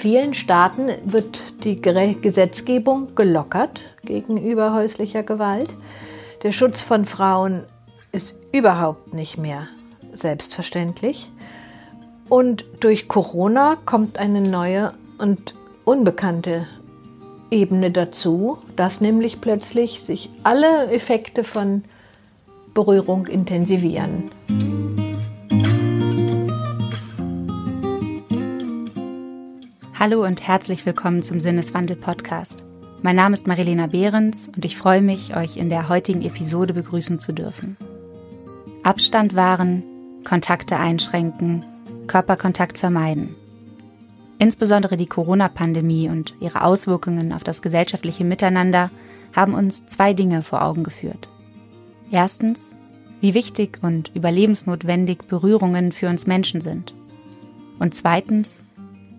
vielen Staaten wird die Gesetzgebung gelockert gegenüber häuslicher Gewalt. Der Schutz von Frauen ist überhaupt nicht mehr selbstverständlich. Und durch Corona kommt eine neue und unbekannte Ebene dazu, dass nämlich plötzlich sich alle Effekte von Berührung intensivieren. Hallo und herzlich willkommen zum Sinneswandel Podcast. Mein Name ist Marilena Behrens und ich freue mich, euch in der heutigen Episode begrüßen zu dürfen. Abstand wahren, Kontakte einschränken, Körperkontakt vermeiden. Insbesondere die Corona-Pandemie und ihre Auswirkungen auf das gesellschaftliche Miteinander haben uns zwei Dinge vor Augen geführt. Erstens, wie wichtig und überlebensnotwendig Berührungen für uns Menschen sind. Und zweitens,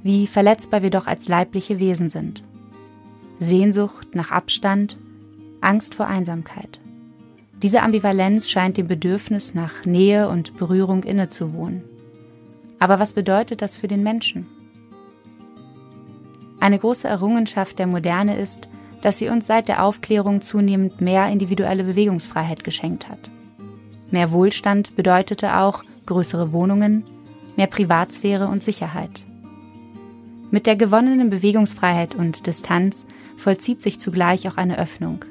wie verletzbar wir doch als leibliche Wesen sind. Sehnsucht nach Abstand, Angst vor Einsamkeit. Diese Ambivalenz scheint dem Bedürfnis nach Nähe und Berührung innezuwohnen. Aber was bedeutet das für den Menschen? Eine große Errungenschaft der Moderne ist, dass sie uns seit der Aufklärung zunehmend mehr individuelle Bewegungsfreiheit geschenkt hat. Mehr Wohlstand bedeutete auch größere Wohnungen, mehr Privatsphäre und Sicherheit. Mit der gewonnenen Bewegungsfreiheit und Distanz vollzieht sich zugleich auch eine Öffnung.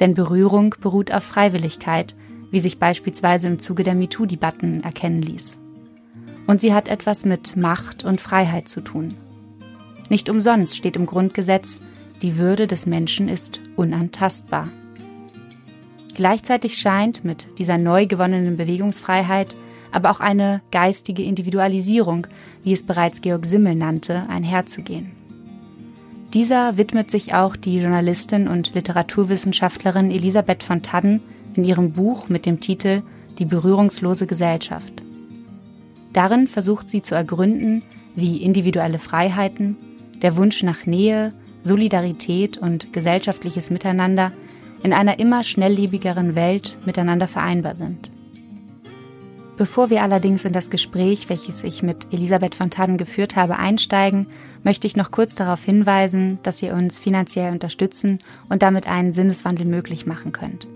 Denn Berührung beruht auf Freiwilligkeit, wie sich beispielsweise im Zuge der MeToo-Debatten erkennen ließ. Und sie hat etwas mit Macht und Freiheit zu tun. Nicht umsonst steht im Grundgesetz, die Würde des Menschen ist unantastbar. Gleichzeitig scheint mit dieser neu gewonnenen Bewegungsfreiheit aber auch eine geistige Individualisierung, wie es bereits Georg Simmel nannte, einherzugehen. Dieser widmet sich auch die Journalistin und Literaturwissenschaftlerin Elisabeth von Tadden in ihrem Buch mit dem Titel Die berührungslose Gesellschaft. Darin versucht sie zu ergründen, wie individuelle Freiheiten, der Wunsch nach Nähe, Solidarität und gesellschaftliches Miteinander in einer immer schnelllebigeren Welt miteinander vereinbar sind. Bevor wir allerdings in das Gespräch, welches ich mit Elisabeth von Taden geführt habe, einsteigen, möchte ich noch kurz darauf hinweisen, dass ihr uns finanziell unterstützen und damit einen Sinneswandel möglich machen könnt.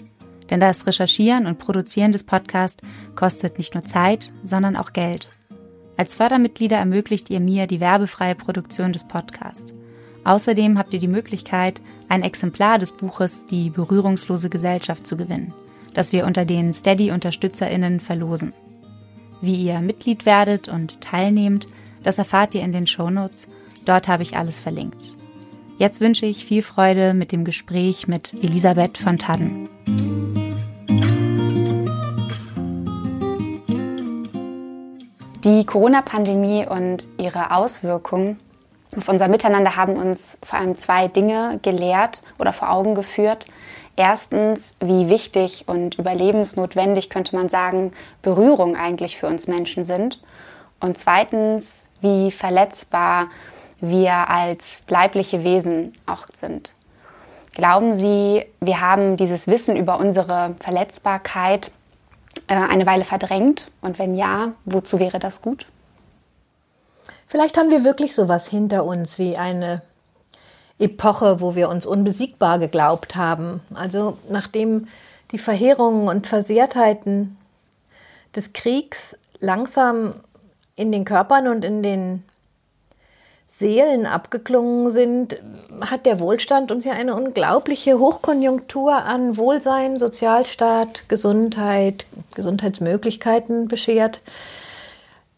Denn das Recherchieren und Produzieren des Podcasts kostet nicht nur Zeit, sondern auch Geld. Als Fördermitglieder ermöglicht ihr mir die werbefreie Produktion des Podcasts. Außerdem habt ihr die Möglichkeit, ein Exemplar des Buches Die berührungslose Gesellschaft zu gewinnen, das wir unter den Steady-UnterstützerInnen verlosen. Wie ihr Mitglied werdet und teilnehmt, das erfahrt ihr in den Shownotes. Dort habe ich alles verlinkt. Jetzt wünsche ich viel Freude mit dem Gespräch mit Elisabeth von Tadden. Die Corona-Pandemie und ihre Auswirkungen auf unser Miteinander haben uns vor allem zwei Dinge gelehrt oder vor Augen geführt. Erstens, wie wichtig und überlebensnotwendig könnte man sagen, Berührung eigentlich für uns Menschen sind. Und zweitens, wie verletzbar wir als leibliche Wesen auch sind. Glauben Sie, wir haben dieses Wissen über unsere Verletzbarkeit äh, eine Weile verdrängt? Und wenn ja, wozu wäre das gut? Vielleicht haben wir wirklich sowas hinter uns wie eine Epoche, wo wir uns unbesiegbar geglaubt haben. Also nachdem die Verheerungen und Versehrtheiten des Kriegs langsam in den Körpern und in den Seelen abgeklungen sind, hat der Wohlstand uns ja eine unglaubliche Hochkonjunktur an Wohlsein, Sozialstaat, Gesundheit, Gesundheitsmöglichkeiten beschert.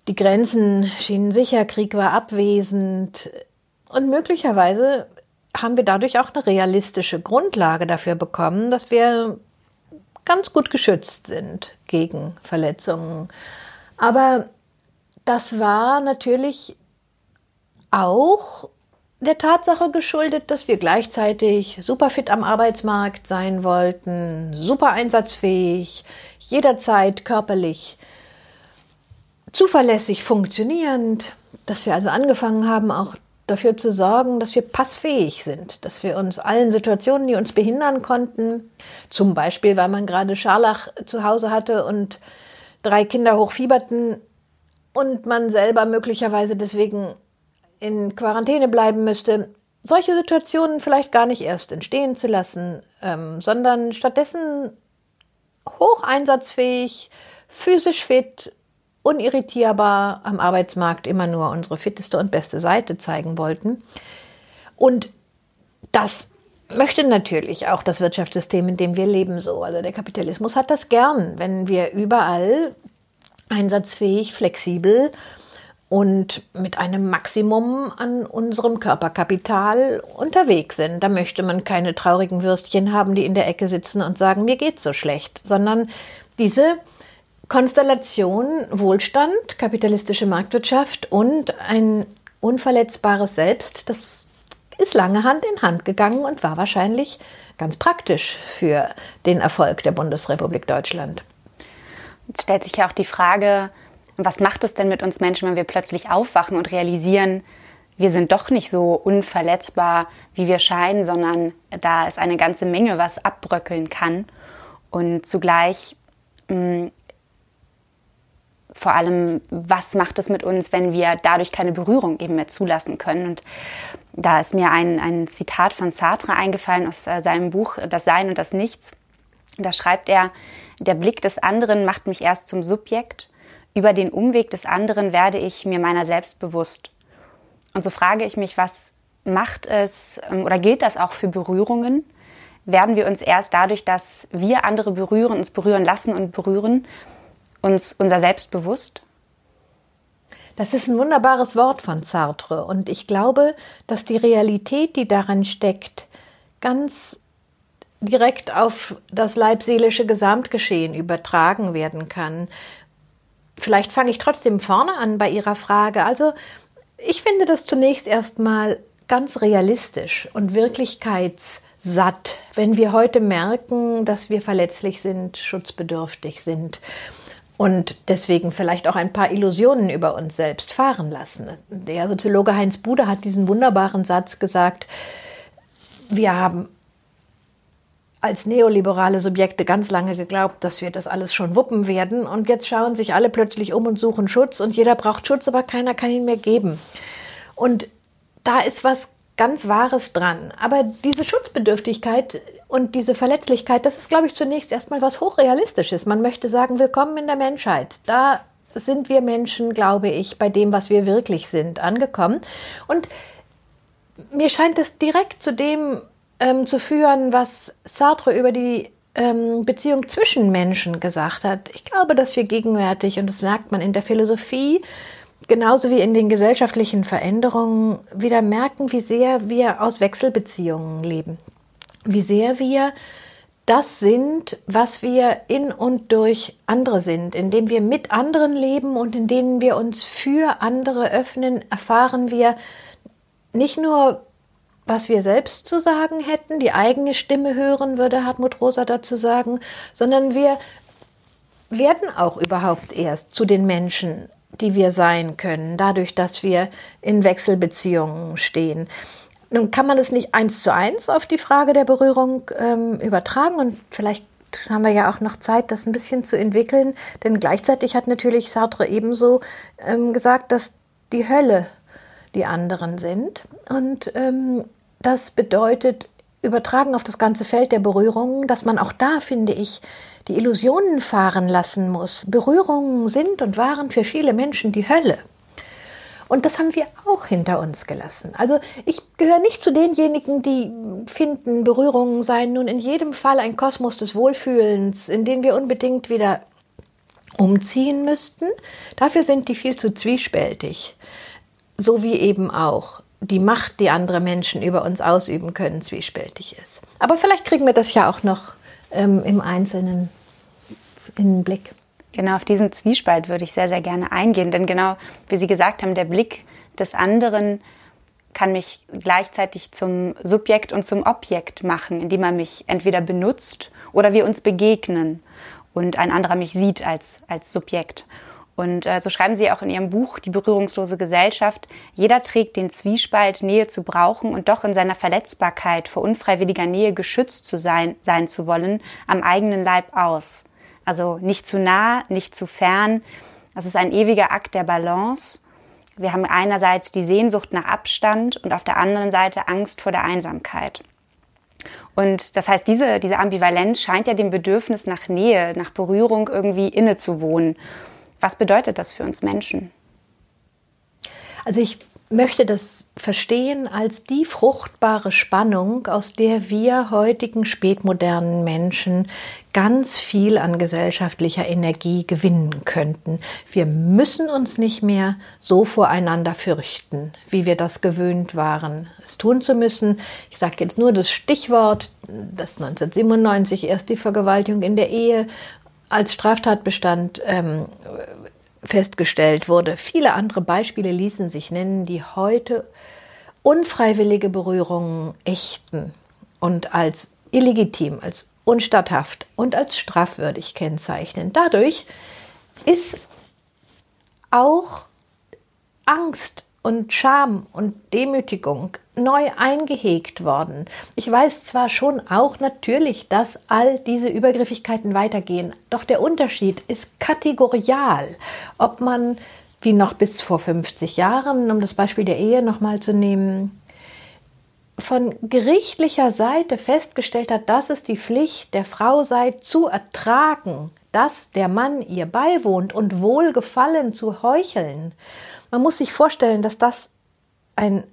Die Grenzen schienen sicher, Krieg war abwesend und möglicherweise haben wir dadurch auch eine realistische Grundlage dafür bekommen, dass wir ganz gut geschützt sind gegen Verletzungen. Aber das war natürlich auch der Tatsache geschuldet, dass wir gleichzeitig super fit am Arbeitsmarkt sein wollten, super einsatzfähig, jederzeit körperlich zuverlässig funktionierend, dass wir also angefangen haben, auch dafür zu sorgen, dass wir passfähig sind, dass wir uns allen Situationen, die uns behindern konnten, zum Beispiel, weil man gerade Scharlach zu Hause hatte und drei Kinder hochfieberten und man selber möglicherweise deswegen in Quarantäne bleiben müsste, solche Situationen vielleicht gar nicht erst entstehen zu lassen, ähm, sondern stattdessen hoch einsatzfähig, physisch fit, unirritierbar am Arbeitsmarkt immer nur unsere fitteste und beste Seite zeigen wollten. Und das möchte natürlich auch das Wirtschaftssystem, in dem wir leben, so. Also der Kapitalismus hat das gern, wenn wir überall einsatzfähig, flexibel und mit einem Maximum an unserem Körperkapital unterwegs sind. Da möchte man keine traurigen Würstchen haben, die in der Ecke sitzen und sagen, mir geht's so schlecht, sondern diese Konstellation Wohlstand, kapitalistische Marktwirtschaft und ein unverletzbares Selbst, das ist lange Hand in Hand gegangen und war wahrscheinlich ganz praktisch für den Erfolg der Bundesrepublik Deutschland. Jetzt stellt sich ja auch die Frage, was macht es denn mit uns Menschen, wenn wir plötzlich aufwachen und realisieren, wir sind doch nicht so unverletzbar, wie wir scheinen, sondern da ist eine ganze Menge, was abbröckeln kann. Und zugleich mh, mm, vor allem, was macht es mit uns, wenn wir dadurch keine Berührung eben mehr zulassen können? Und da ist mir ein, ein Zitat von Sartre eingefallen aus äh, seinem Buch Das Sein und das Nichts. Da schreibt er, der Blick des anderen macht mich erst zum Subjekt über den Umweg des anderen werde ich mir meiner selbst bewusst. Und so frage ich mich, was macht es ähm, oder gilt das auch für Berührungen? Werden wir uns erst dadurch, dass wir andere berühren, uns berühren lassen und berühren, uns unser Selbst bewusst? Das ist ein wunderbares Wort von Sartre und ich glaube, dass die Realität, die daran steckt, ganz direkt auf das leibseelische Gesamtgeschehen übertragen werden kann. Vielleicht fange ich trotzdem vorne an bei Ihrer Frage. Also ich finde das zunächst erstmal ganz realistisch und wirklichkeitssatt, wenn wir heute merken, dass wir verletzlich sind, schutzbedürftig sind und deswegen vielleicht auch ein paar Illusionen über uns selbst fahren lassen. Der Soziologe Heinz Bude hat diesen wunderbaren Satz gesagt, wir haben als neoliberale Subjekte ganz lange geglaubt, dass wir das alles schon wuppen werden. Und jetzt schauen sich alle plötzlich um und suchen Schutz. Und jeder braucht Schutz, aber keiner kann ihn mehr geben. Und da ist was ganz Wahres dran. Aber diese Schutzbedürftigkeit und diese Verletzlichkeit, das ist, glaube ich, zunächst erstmal was Hochrealistisches. Man möchte sagen, willkommen in der Menschheit. Da sind wir Menschen, glaube ich, bei dem, was wir wirklich sind, angekommen. Und mir scheint es direkt zu dem ähm, zu führen, was Sartre über die ähm, Beziehung zwischen Menschen gesagt hat. Ich glaube, dass wir gegenwärtig, und das merkt man in der Philosophie, genauso wie in den gesellschaftlichen Veränderungen, wieder merken, wie sehr wir aus Wechselbeziehungen leben. Wie sehr wir das sind, was wir in und durch andere sind, indem wir mit anderen leben und in denen wir uns für andere öffnen, erfahren wir nicht nur, was wir selbst zu sagen hätten, die eigene Stimme hören, würde Hartmut Rosa dazu sagen, sondern wir werden auch überhaupt erst zu den Menschen, die wir sein können, dadurch, dass wir in Wechselbeziehungen stehen. Nun kann man es nicht eins zu eins auf die Frage der Berührung ähm, übertragen und vielleicht haben wir ja auch noch Zeit, das ein bisschen zu entwickeln, denn gleichzeitig hat natürlich Sartre ebenso ähm, gesagt, dass die Hölle die anderen sind und ähm, das bedeutet, übertragen auf das ganze Feld der Berührungen, dass man auch da, finde ich, die Illusionen fahren lassen muss. Berührungen sind und waren für viele Menschen die Hölle. Und das haben wir auch hinter uns gelassen. Also ich gehöre nicht zu denjenigen, die finden, Berührungen seien nun in jedem Fall ein Kosmos des Wohlfühlens, in den wir unbedingt wieder umziehen müssten. Dafür sind die viel zu zwiespältig. So wie eben auch die Macht, die andere Menschen über uns ausüben können, zwiespältig ist. Aber vielleicht kriegen wir das ja auch noch ähm, im Einzelnen in den Blick. Genau, auf diesen Zwiespalt würde ich sehr, sehr gerne eingehen, denn genau wie Sie gesagt haben, der Blick des anderen kann mich gleichzeitig zum Subjekt und zum Objekt machen, indem er mich entweder benutzt oder wir uns begegnen und ein anderer mich sieht als, als Subjekt. Und äh, so schreiben Sie auch in Ihrem Buch Die berührungslose Gesellschaft, jeder trägt den Zwiespalt, Nähe zu brauchen und doch in seiner Verletzbarkeit vor unfreiwilliger Nähe geschützt zu sein, sein zu wollen, am eigenen Leib aus. Also nicht zu nah, nicht zu fern. Das ist ein ewiger Akt der Balance. Wir haben einerseits die Sehnsucht nach Abstand und auf der anderen Seite Angst vor der Einsamkeit. Und das heißt, diese, diese Ambivalenz scheint ja dem Bedürfnis nach Nähe, nach Berührung irgendwie innezuwohnen. Was bedeutet das für uns Menschen? Also ich möchte das verstehen als die fruchtbare Spannung, aus der wir heutigen spätmodernen Menschen ganz viel an gesellschaftlicher Energie gewinnen könnten. Wir müssen uns nicht mehr so voreinander fürchten, wie wir das gewöhnt waren, es tun zu müssen. Ich sage jetzt nur das Stichwort, dass 1997 erst die Vergewaltigung in der Ehe als Straftatbestand ähm, festgestellt wurde. Viele andere Beispiele ließen sich nennen, die heute unfreiwillige Berührungen ächten und als illegitim, als unstatthaft und als strafwürdig kennzeichnen. Dadurch ist auch Angst und Scham und Demütigung neu eingehegt worden. Ich weiß zwar schon auch natürlich, dass all diese Übergriffigkeiten weitergehen, doch der Unterschied ist kategorial. Ob man, wie noch bis vor 50 Jahren, um das Beispiel der Ehe nochmal zu nehmen, von gerichtlicher Seite festgestellt hat, dass es die Pflicht der Frau sei, zu ertragen, dass der Mann ihr beiwohnt und Wohlgefallen zu heucheln. Man muss sich vorstellen, dass das ein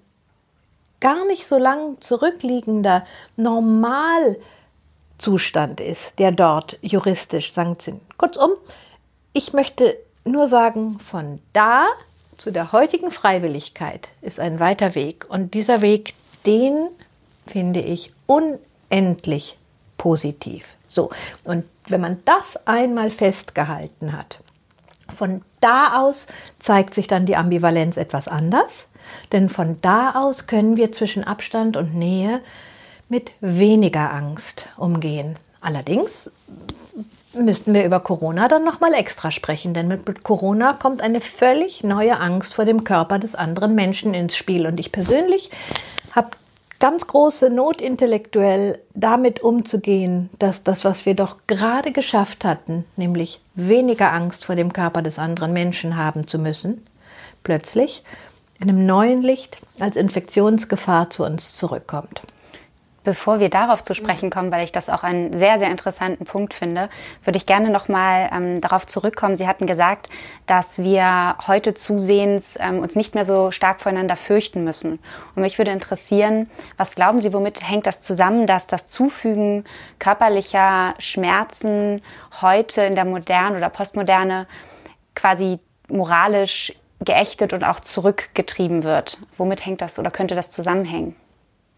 gar nicht so lang zurückliegender Normalzustand ist, der dort juristisch sanktioniert. Kurzum, ich möchte nur sagen, von da zu der heutigen Freiwilligkeit ist ein weiter Weg. Und dieser Weg, den finde ich unendlich positiv. So, und wenn man das einmal festgehalten hat, von da aus zeigt sich dann die Ambivalenz etwas anders. Denn von da aus können wir zwischen Abstand und Nähe mit weniger Angst umgehen. Allerdings müssten wir über Corona dann nochmal extra sprechen, denn mit Corona kommt eine völlig neue Angst vor dem Körper des anderen Menschen ins Spiel. Und ich persönlich habe ganz große Not intellektuell damit umzugehen, dass das, was wir doch gerade geschafft hatten, nämlich weniger Angst vor dem Körper des anderen Menschen haben zu müssen, plötzlich in einem neuen Licht als Infektionsgefahr zu uns zurückkommt. Bevor wir darauf zu sprechen kommen, weil ich das auch einen sehr, sehr interessanten Punkt finde, würde ich gerne nochmal ähm, darauf zurückkommen. Sie hatten gesagt, dass wir heute zusehends ähm, uns nicht mehr so stark voneinander fürchten müssen. Und mich würde interessieren, was glauben Sie, womit hängt das zusammen, dass das Zufügen körperlicher Schmerzen heute in der Moderne oder Postmoderne quasi moralisch geächtet und auch zurückgetrieben wird. Womit hängt das oder könnte das zusammenhängen?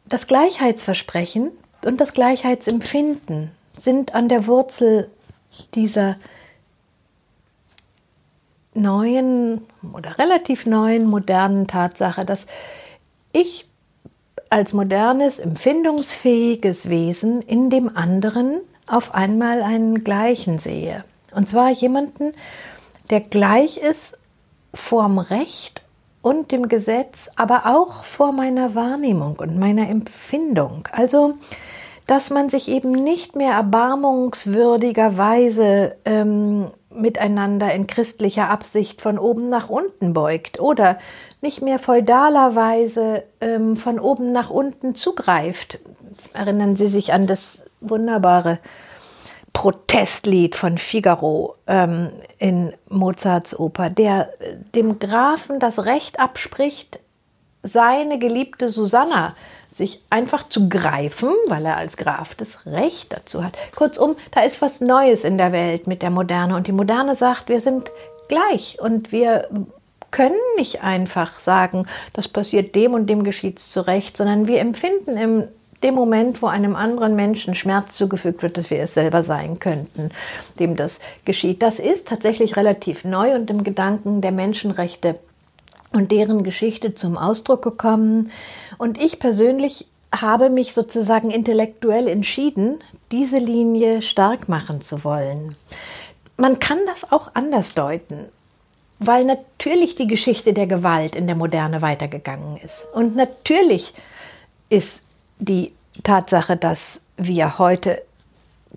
Das Gleichheitsversprechen und das Gleichheitsempfinden sind an der Wurzel dieser neuen oder relativ neuen modernen Tatsache, dass ich als modernes, empfindungsfähiges Wesen in dem anderen auf einmal einen Gleichen sehe. Und zwar jemanden, der gleich ist vorm Recht und dem Gesetz, aber auch vor meiner Wahrnehmung und meiner Empfindung. Also, dass man sich eben nicht mehr erbarmungswürdigerweise ähm, miteinander in christlicher Absicht von oben nach unten beugt oder nicht mehr feudalerweise ähm, von oben nach unten zugreift. Erinnern Sie sich an das wunderbare Protestlied von Figaro ähm, in Mozarts Oper, der äh, dem Grafen das Recht abspricht, seine geliebte Susanna sich einfach zu greifen, weil er als Graf das Recht dazu hat. Kurzum, da ist was Neues in der Welt mit der Moderne und die Moderne sagt, wir sind gleich und wir können nicht einfach sagen, das passiert dem und dem geschieht zu Recht, sondern wir empfinden im dem Moment, wo einem anderen Menschen Schmerz zugefügt wird, dass wir es selber sein könnten, dem das geschieht. Das ist tatsächlich relativ neu und im Gedanken der Menschenrechte und deren Geschichte zum Ausdruck gekommen. Und ich persönlich habe mich sozusagen intellektuell entschieden, diese Linie stark machen zu wollen. Man kann das auch anders deuten, weil natürlich die Geschichte der Gewalt in der Moderne weitergegangen ist. Und natürlich ist die Tatsache, dass wir heute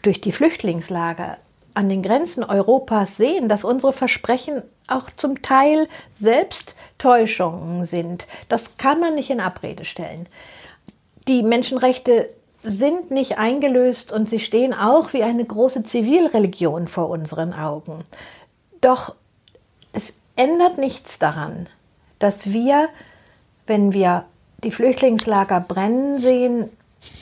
durch die Flüchtlingslager an den Grenzen Europas sehen, dass unsere Versprechen auch zum Teil Selbsttäuschungen sind. Das kann man nicht in Abrede stellen. Die Menschenrechte sind nicht eingelöst und sie stehen auch wie eine große Zivilreligion vor unseren Augen. Doch es ändert nichts daran, dass wir, wenn wir die Flüchtlingslager brennen sehen,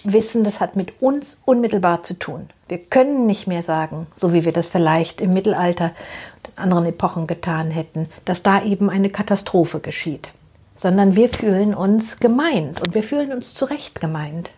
wissen, das hat mit uns unmittelbar zu tun. Wir können nicht mehr sagen, so wie wir das vielleicht im Mittelalter und in anderen Epochen getan hätten, dass da eben eine Katastrophe geschieht, sondern wir fühlen uns gemeint und wir fühlen uns zu Recht gemeint.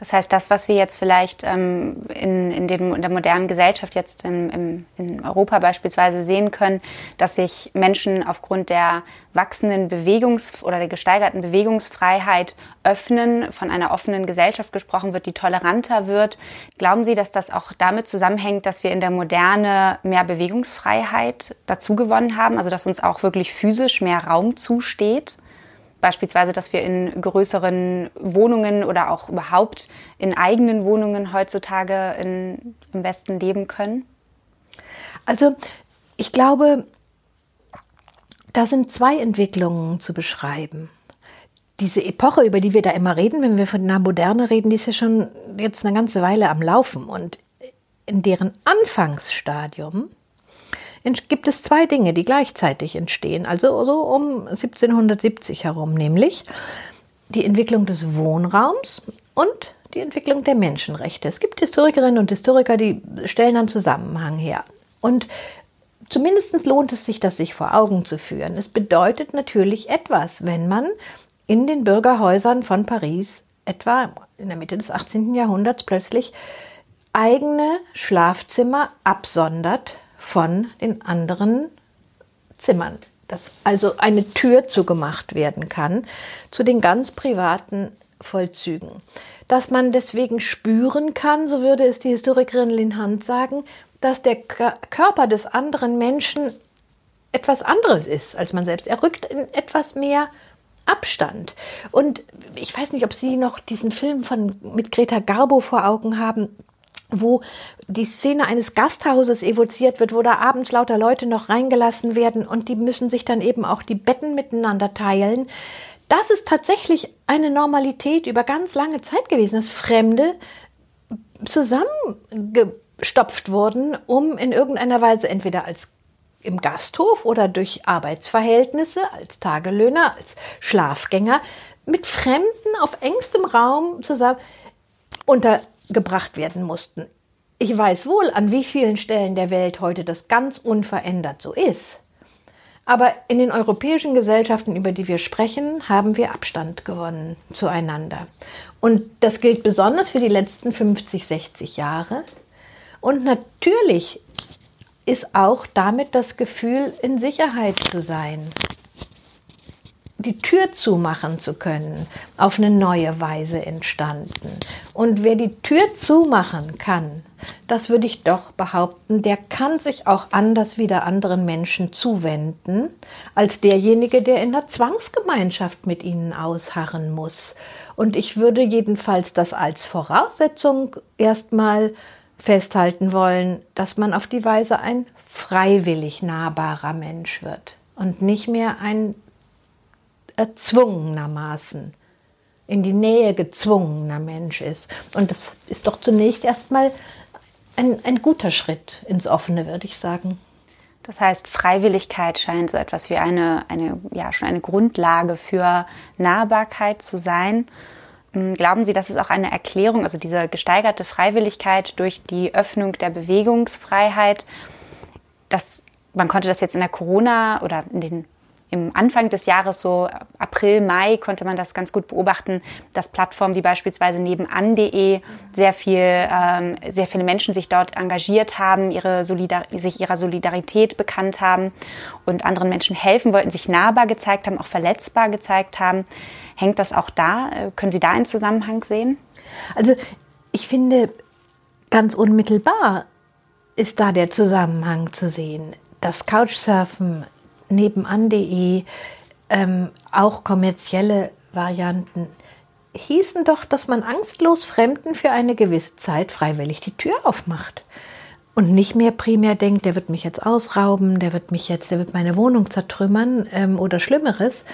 Das heißt, das, was wir jetzt vielleicht ähm, in, in, den, in, der modernen Gesellschaft jetzt im, im, in Europa beispielsweise sehen können, dass sich Menschen aufgrund der wachsenden Bewegungs- oder der gesteigerten Bewegungsfreiheit öffnen, von einer offenen Gesellschaft gesprochen wird, die toleranter wird. Glauben Sie, dass das auch damit zusammenhängt, dass wir in der Moderne mehr Bewegungsfreiheit dazu gewonnen haben, also dass uns auch wirklich physisch mehr Raum zusteht? Beispielsweise, dass wir in größeren Wohnungen oder auch überhaupt in eigenen Wohnungen heutzutage in, im Westen leben können? Also ich glaube, da sind zwei Entwicklungen zu beschreiben. Diese Epoche, über die wir da immer reden, wenn wir von einer Moderne reden, die ist ja schon jetzt eine ganze Weile am Laufen. Und in deren Anfangsstadium gibt es zwei Dinge, die gleichzeitig entstehen, also so um 1770 herum, nämlich die Entwicklung des Wohnraums und die Entwicklung der Menschenrechte. Es gibt Historikerinnen und Historiker, die stellen einen Zusammenhang her. Und zumindest lohnt es sich, das sich vor Augen zu führen. Es bedeutet natürlich etwas, wenn man in den Bürgerhäusern von Paris etwa in der Mitte des 18. Jahrhunderts plötzlich eigene Schlafzimmer absondert von den anderen Zimmern. Dass also eine Tür zugemacht werden kann zu den ganz privaten Vollzügen. Dass man deswegen spüren kann, so würde es die Historikerin Lin Hunt sagen, dass der Körper des anderen Menschen etwas anderes ist als man selbst. Er rückt in etwas mehr Abstand. Und ich weiß nicht, ob Sie noch diesen Film von, mit Greta Garbo vor Augen haben, wo die Szene eines Gasthauses evoziert wird, wo da abends lauter Leute noch reingelassen werden und die müssen sich dann eben auch die Betten miteinander teilen. Das ist tatsächlich eine Normalität über ganz lange Zeit gewesen, dass Fremde zusammengestopft wurden, um in irgendeiner Weise entweder als im Gasthof oder durch Arbeitsverhältnisse als Tagelöhner, als Schlafgänger mit Fremden auf engstem Raum zusammen unter gebracht werden mussten. Ich weiß wohl, an wie vielen Stellen der Welt heute das ganz unverändert so ist. Aber in den europäischen Gesellschaften, über die wir sprechen, haben wir Abstand gewonnen zueinander. Und das gilt besonders für die letzten 50, 60 Jahre. Und natürlich ist auch damit das Gefühl, in Sicherheit zu sein die Tür zumachen zu können, auf eine neue Weise entstanden. Und wer die Tür zumachen kann, das würde ich doch behaupten, der kann sich auch anders wieder anderen Menschen zuwenden, als derjenige, der in der Zwangsgemeinschaft mit ihnen ausharren muss. Und ich würde jedenfalls das als Voraussetzung erstmal festhalten wollen, dass man auf die Weise ein freiwillig nahbarer Mensch wird und nicht mehr ein erzwungenermaßen in die Nähe gezwungener Mensch ist. Und das ist doch zunächst erstmal ein, ein guter Schritt ins Offene, würde ich sagen. Das heißt, Freiwilligkeit scheint so etwas wie eine, eine, ja, schon eine Grundlage für Nahbarkeit zu sein. Hm, glauben Sie, das ist auch eine Erklärung, also diese gesteigerte Freiwilligkeit durch die Öffnung der Bewegungsfreiheit, dass man konnte das jetzt in der Corona oder in den im Anfang des Jahres, so April, Mai, konnte man das ganz gut beobachten, dass Plattformen wie beispielsweise nebenan.de sehr viel, ähm, sehr viele Menschen sich dort engagiert haben, ihre sich ihrer Solidarität bekannt haben und anderen Menschen helfen wollten, sich nahbar gezeigt haben, auch verletzbar gezeigt haben. Hängt das auch da? Äh, können Sie da einen Zusammenhang sehen? Also ich finde, ganz unmittelbar ist da der Zusammenhang zu sehen. Das Couchsurfen nebenan.de, ähm, auch kommerzielle Varianten, hießen doch, dass man angstlos Fremden für eine gewisse Zeit freiwillig die Tür aufmacht. und nicht mehr primär denkt, der wird mich jetzt ausrauben, der wird mich jetzt, der wird meine Wohnung zertrümmern ähm, oder Schlimmeres.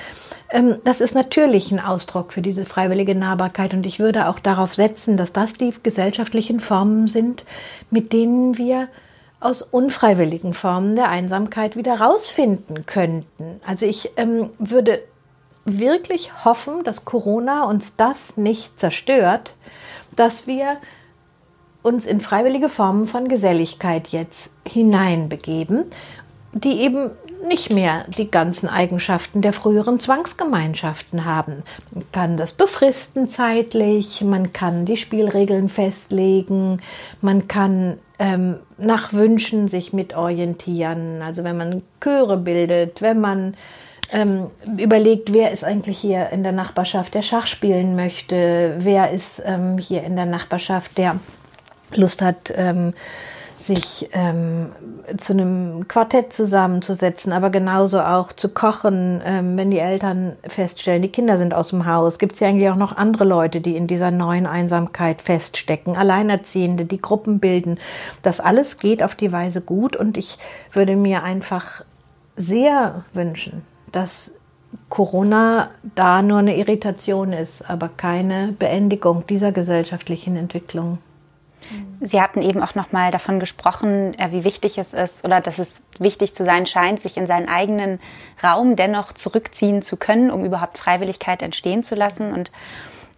Ähm, das ist natürlich ein Ausdruck für diese freiwillige Nahbarkeit und ich würde auch darauf setzen, dass das die gesellschaftlichen Formen sind, mit denen wir aus unfreiwilligen Formen der Einsamkeit wieder rausfinden könnten. Also ich ähm, würde wirklich hoffen, dass Corona uns das nicht zerstört, dass wir uns in freiwillige Formen von Geselligkeit jetzt hineinbegeben, die eben nicht mehr die ganzen Eigenschaften der früheren Zwangsgemeinschaften haben. Man kann das befristen zeitlich, man kann die Spielregeln festlegen, man kann ähm, nach Wünschen sich mitorientieren. Also wenn man Chöre bildet, wenn man ähm, überlegt, wer ist eigentlich hier in der Nachbarschaft, der Schach spielen möchte, wer ist ähm, hier in der Nachbarschaft, der Lust hat, ähm, sich ähm, zu einem Quartett zusammenzusetzen, aber genauso auch zu kochen, ähm, wenn die Eltern feststellen, die Kinder sind aus dem Haus. Gibt es ja eigentlich auch noch andere Leute, die in dieser neuen Einsamkeit feststecken, Alleinerziehende, die Gruppen bilden. Das alles geht auf die Weise gut und ich würde mir einfach sehr wünschen, dass Corona da nur eine Irritation ist, aber keine Beendigung dieser gesellschaftlichen Entwicklung. Sie hatten eben auch noch mal davon gesprochen, äh, wie wichtig es ist oder dass es wichtig zu sein scheint, sich in seinen eigenen Raum dennoch zurückziehen zu können, um überhaupt Freiwilligkeit entstehen zu lassen. Und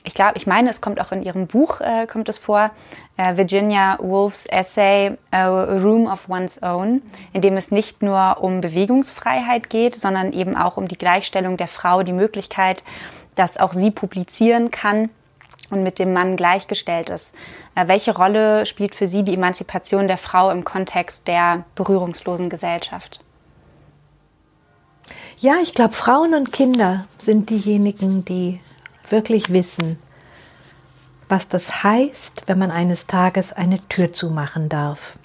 ich glaube, ich meine, es kommt auch in Ihrem Buch äh, kommt es vor, äh, Virginia Woolfs Essay A Room of One's Own, in dem es nicht nur um Bewegungsfreiheit geht, sondern eben auch um die Gleichstellung der Frau, die Möglichkeit, dass auch sie publizieren kann und mit dem Mann gleichgestellt ist. Äh, welche Rolle spielt für Sie die Emanzipation der Frau im Kontext der berührungslosen Gesellschaft? Ja, ich glaube, Frauen und Kinder sind diejenigen, die wirklich wissen, was das heißt, wenn man eines Tages eine Tür zumachen darf.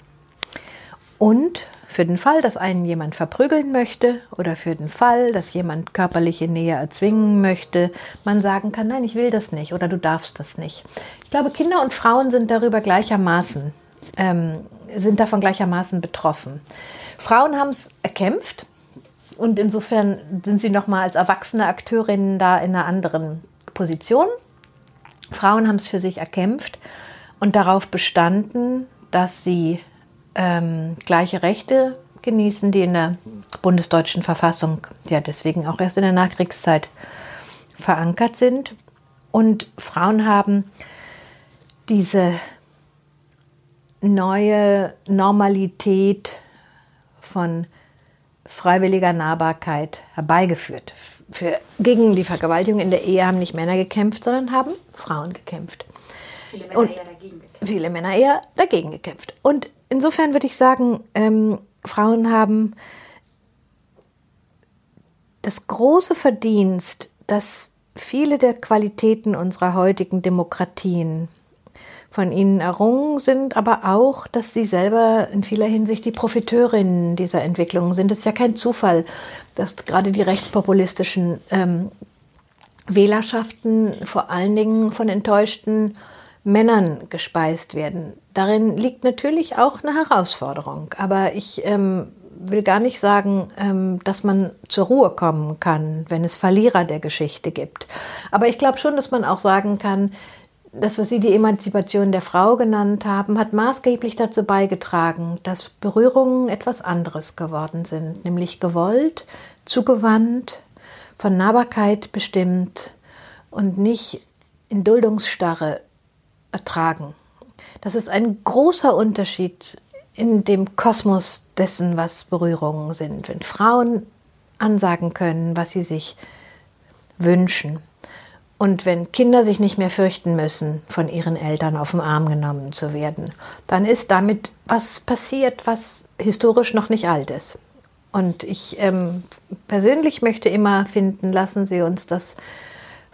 Und für den Fall, dass einen jemand verprügeln möchte oder für den Fall, dass jemand körperliche Nähe erzwingen möchte, man sagen kann, nein, ich will das nicht oder du darfst das nicht. Ich glaube, Kinder und Frauen sind darüber gleichermaßen, ähm, sind davon gleichermaßen betroffen. Frauen haben es erkämpft und insofern sind sie nochmal als erwachsene Akteurinnen da in einer anderen Position. Frauen haben es für sich erkämpft und darauf bestanden, dass sie ähm, gleiche Rechte genießen, die in der bundesdeutschen Verfassung ja deswegen auch erst in der Nachkriegszeit verankert sind. Und Frauen haben diese neue Normalität von freiwilliger Nahbarkeit herbeigeführt. Für, gegen die Vergewaltigung in der Ehe haben nicht Männer gekämpft, sondern haben Frauen gekämpft. Viele Männer Und eher dagegen gekämpft. Viele Männer eher dagegen gekämpft. Und insofern würde ich sagen, ähm, Frauen haben das große Verdienst, dass viele der Qualitäten unserer heutigen Demokratien von ihnen errungen sind, aber auch, dass sie selber in vieler Hinsicht die Profiteurinnen dieser Entwicklungen sind. Es ist ja kein Zufall, dass gerade die rechtspopulistischen ähm, Wählerschaften vor allen Dingen von enttäuschten Männern gespeist werden. Darin liegt natürlich auch eine Herausforderung, aber ich ähm, will gar nicht sagen, ähm, dass man zur Ruhe kommen kann, wenn es Verlierer der Geschichte gibt. Aber ich glaube schon, dass man auch sagen kann, das, was Sie die Emanzipation der Frau genannt haben, hat maßgeblich dazu beigetragen, dass Berührungen etwas anderes geworden sind, nämlich gewollt, zugewandt, von Nahbarkeit bestimmt und nicht in Duldungsstarre ertragen. Das ist ein großer Unterschied in dem Kosmos dessen, was Berührungen sind. Wenn Frauen ansagen können, was sie sich wünschen. Und wenn Kinder sich nicht mehr fürchten müssen, von ihren Eltern auf den Arm genommen zu werden, dann ist damit was passiert, was historisch noch nicht alt ist. Und ich ähm, persönlich möchte immer finden, lassen Sie uns das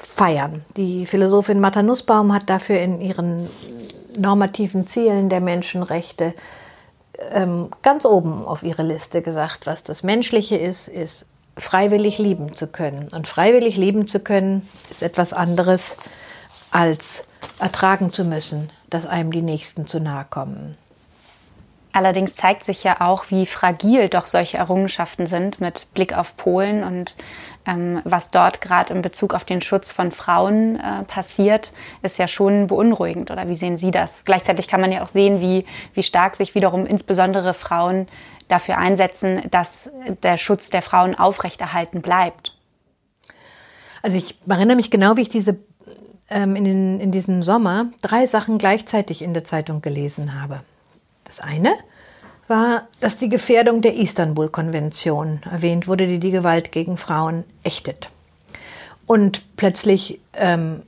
feiern. Die Philosophin Martha Nussbaum hat dafür in ihren normativen Zielen der Menschenrechte ähm, ganz oben auf ihre Liste gesagt, was das Menschliche ist, ist freiwillig lieben zu können. Und freiwillig lieben zu können ist etwas anderes als ertragen zu müssen, dass einem die Nächsten zu nahe kommen. Allerdings zeigt sich ja auch, wie fragil doch solche Errungenschaften sind mit Blick auf Polen und was dort gerade in Bezug auf den Schutz von Frauen äh, passiert, ist ja schon beunruhigend. Oder wie sehen Sie das? Gleichzeitig kann man ja auch sehen, wie, wie stark sich wiederum insbesondere Frauen dafür einsetzen, dass der Schutz der Frauen aufrechterhalten bleibt. Also ich erinnere mich genau, wie ich diese ähm, in, den, in diesem Sommer drei Sachen gleichzeitig in der Zeitung gelesen habe. Das eine war, dass die Gefährdung der Istanbul-Konvention erwähnt wurde, die die Gewalt gegen Frauen ächtet. Und plötzlich ähm,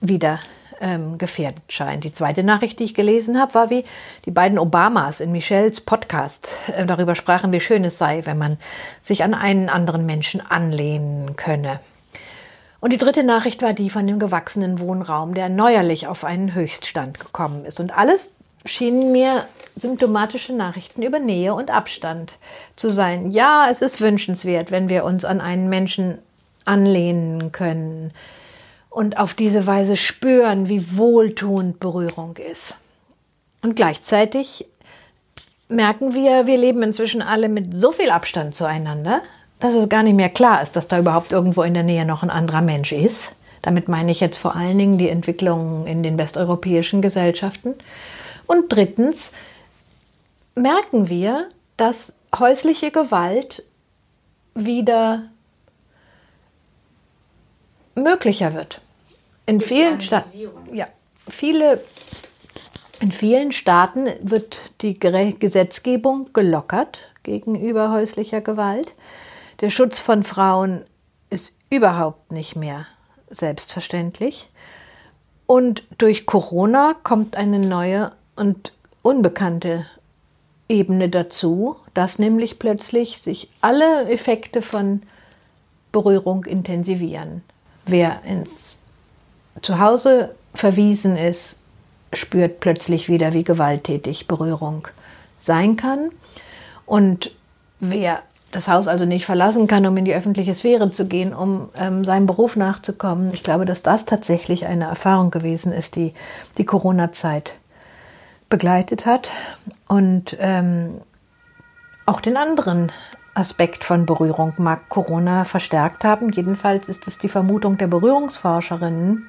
wieder ähm, gefährdet scheint. Die zweite Nachricht, die ich gelesen habe, war, wie die beiden Obamas in Michelles Podcast äh, darüber sprachen, wie schön es sei, wenn man sich an einen anderen Menschen anlehnen könne. Und die dritte Nachricht war die von dem gewachsenen Wohnraum, der neuerlich auf einen Höchststand gekommen ist. Und alles schienen mir symptomatische Nachrichten über Nähe und Abstand zu sein. Ja, es ist wünschenswert, wenn wir uns an einen Menschen anlehnen können und auf diese Weise spüren, wie wohltuend Berührung ist. Und gleichzeitig merken wir, wir leben inzwischen alle mit so viel Abstand zueinander, dass es gar nicht mehr klar ist, dass da überhaupt irgendwo in der Nähe noch ein anderer Mensch ist. Damit meine ich jetzt vor allen Dingen die Entwicklung in den westeuropäischen Gesellschaften. Und drittens merken wir, dass häusliche Gewalt wieder möglicher wird. In vielen Staaten, ja, viele, in vielen Staaten wird die Gesetzgebung gelockert gegenüber häuslicher Gewalt. Der Schutz von Frauen ist überhaupt nicht mehr selbstverständlich. Und durch Corona kommt eine neue und unbekannte Ebene dazu, dass nämlich plötzlich sich alle Effekte von Berührung intensivieren. Wer ins Zuhause verwiesen ist, spürt plötzlich wieder, wie gewalttätig Berührung sein kann. Und wer das Haus also nicht verlassen kann, um in die öffentliche Sphäre zu gehen, um ähm, seinem Beruf nachzukommen, ich glaube, dass das tatsächlich eine Erfahrung gewesen ist, die die Corona-Zeit begleitet hat und ähm, auch den anderen Aspekt von Berührung mag Corona verstärkt haben. Jedenfalls ist es die Vermutung der Berührungsforscherinnen,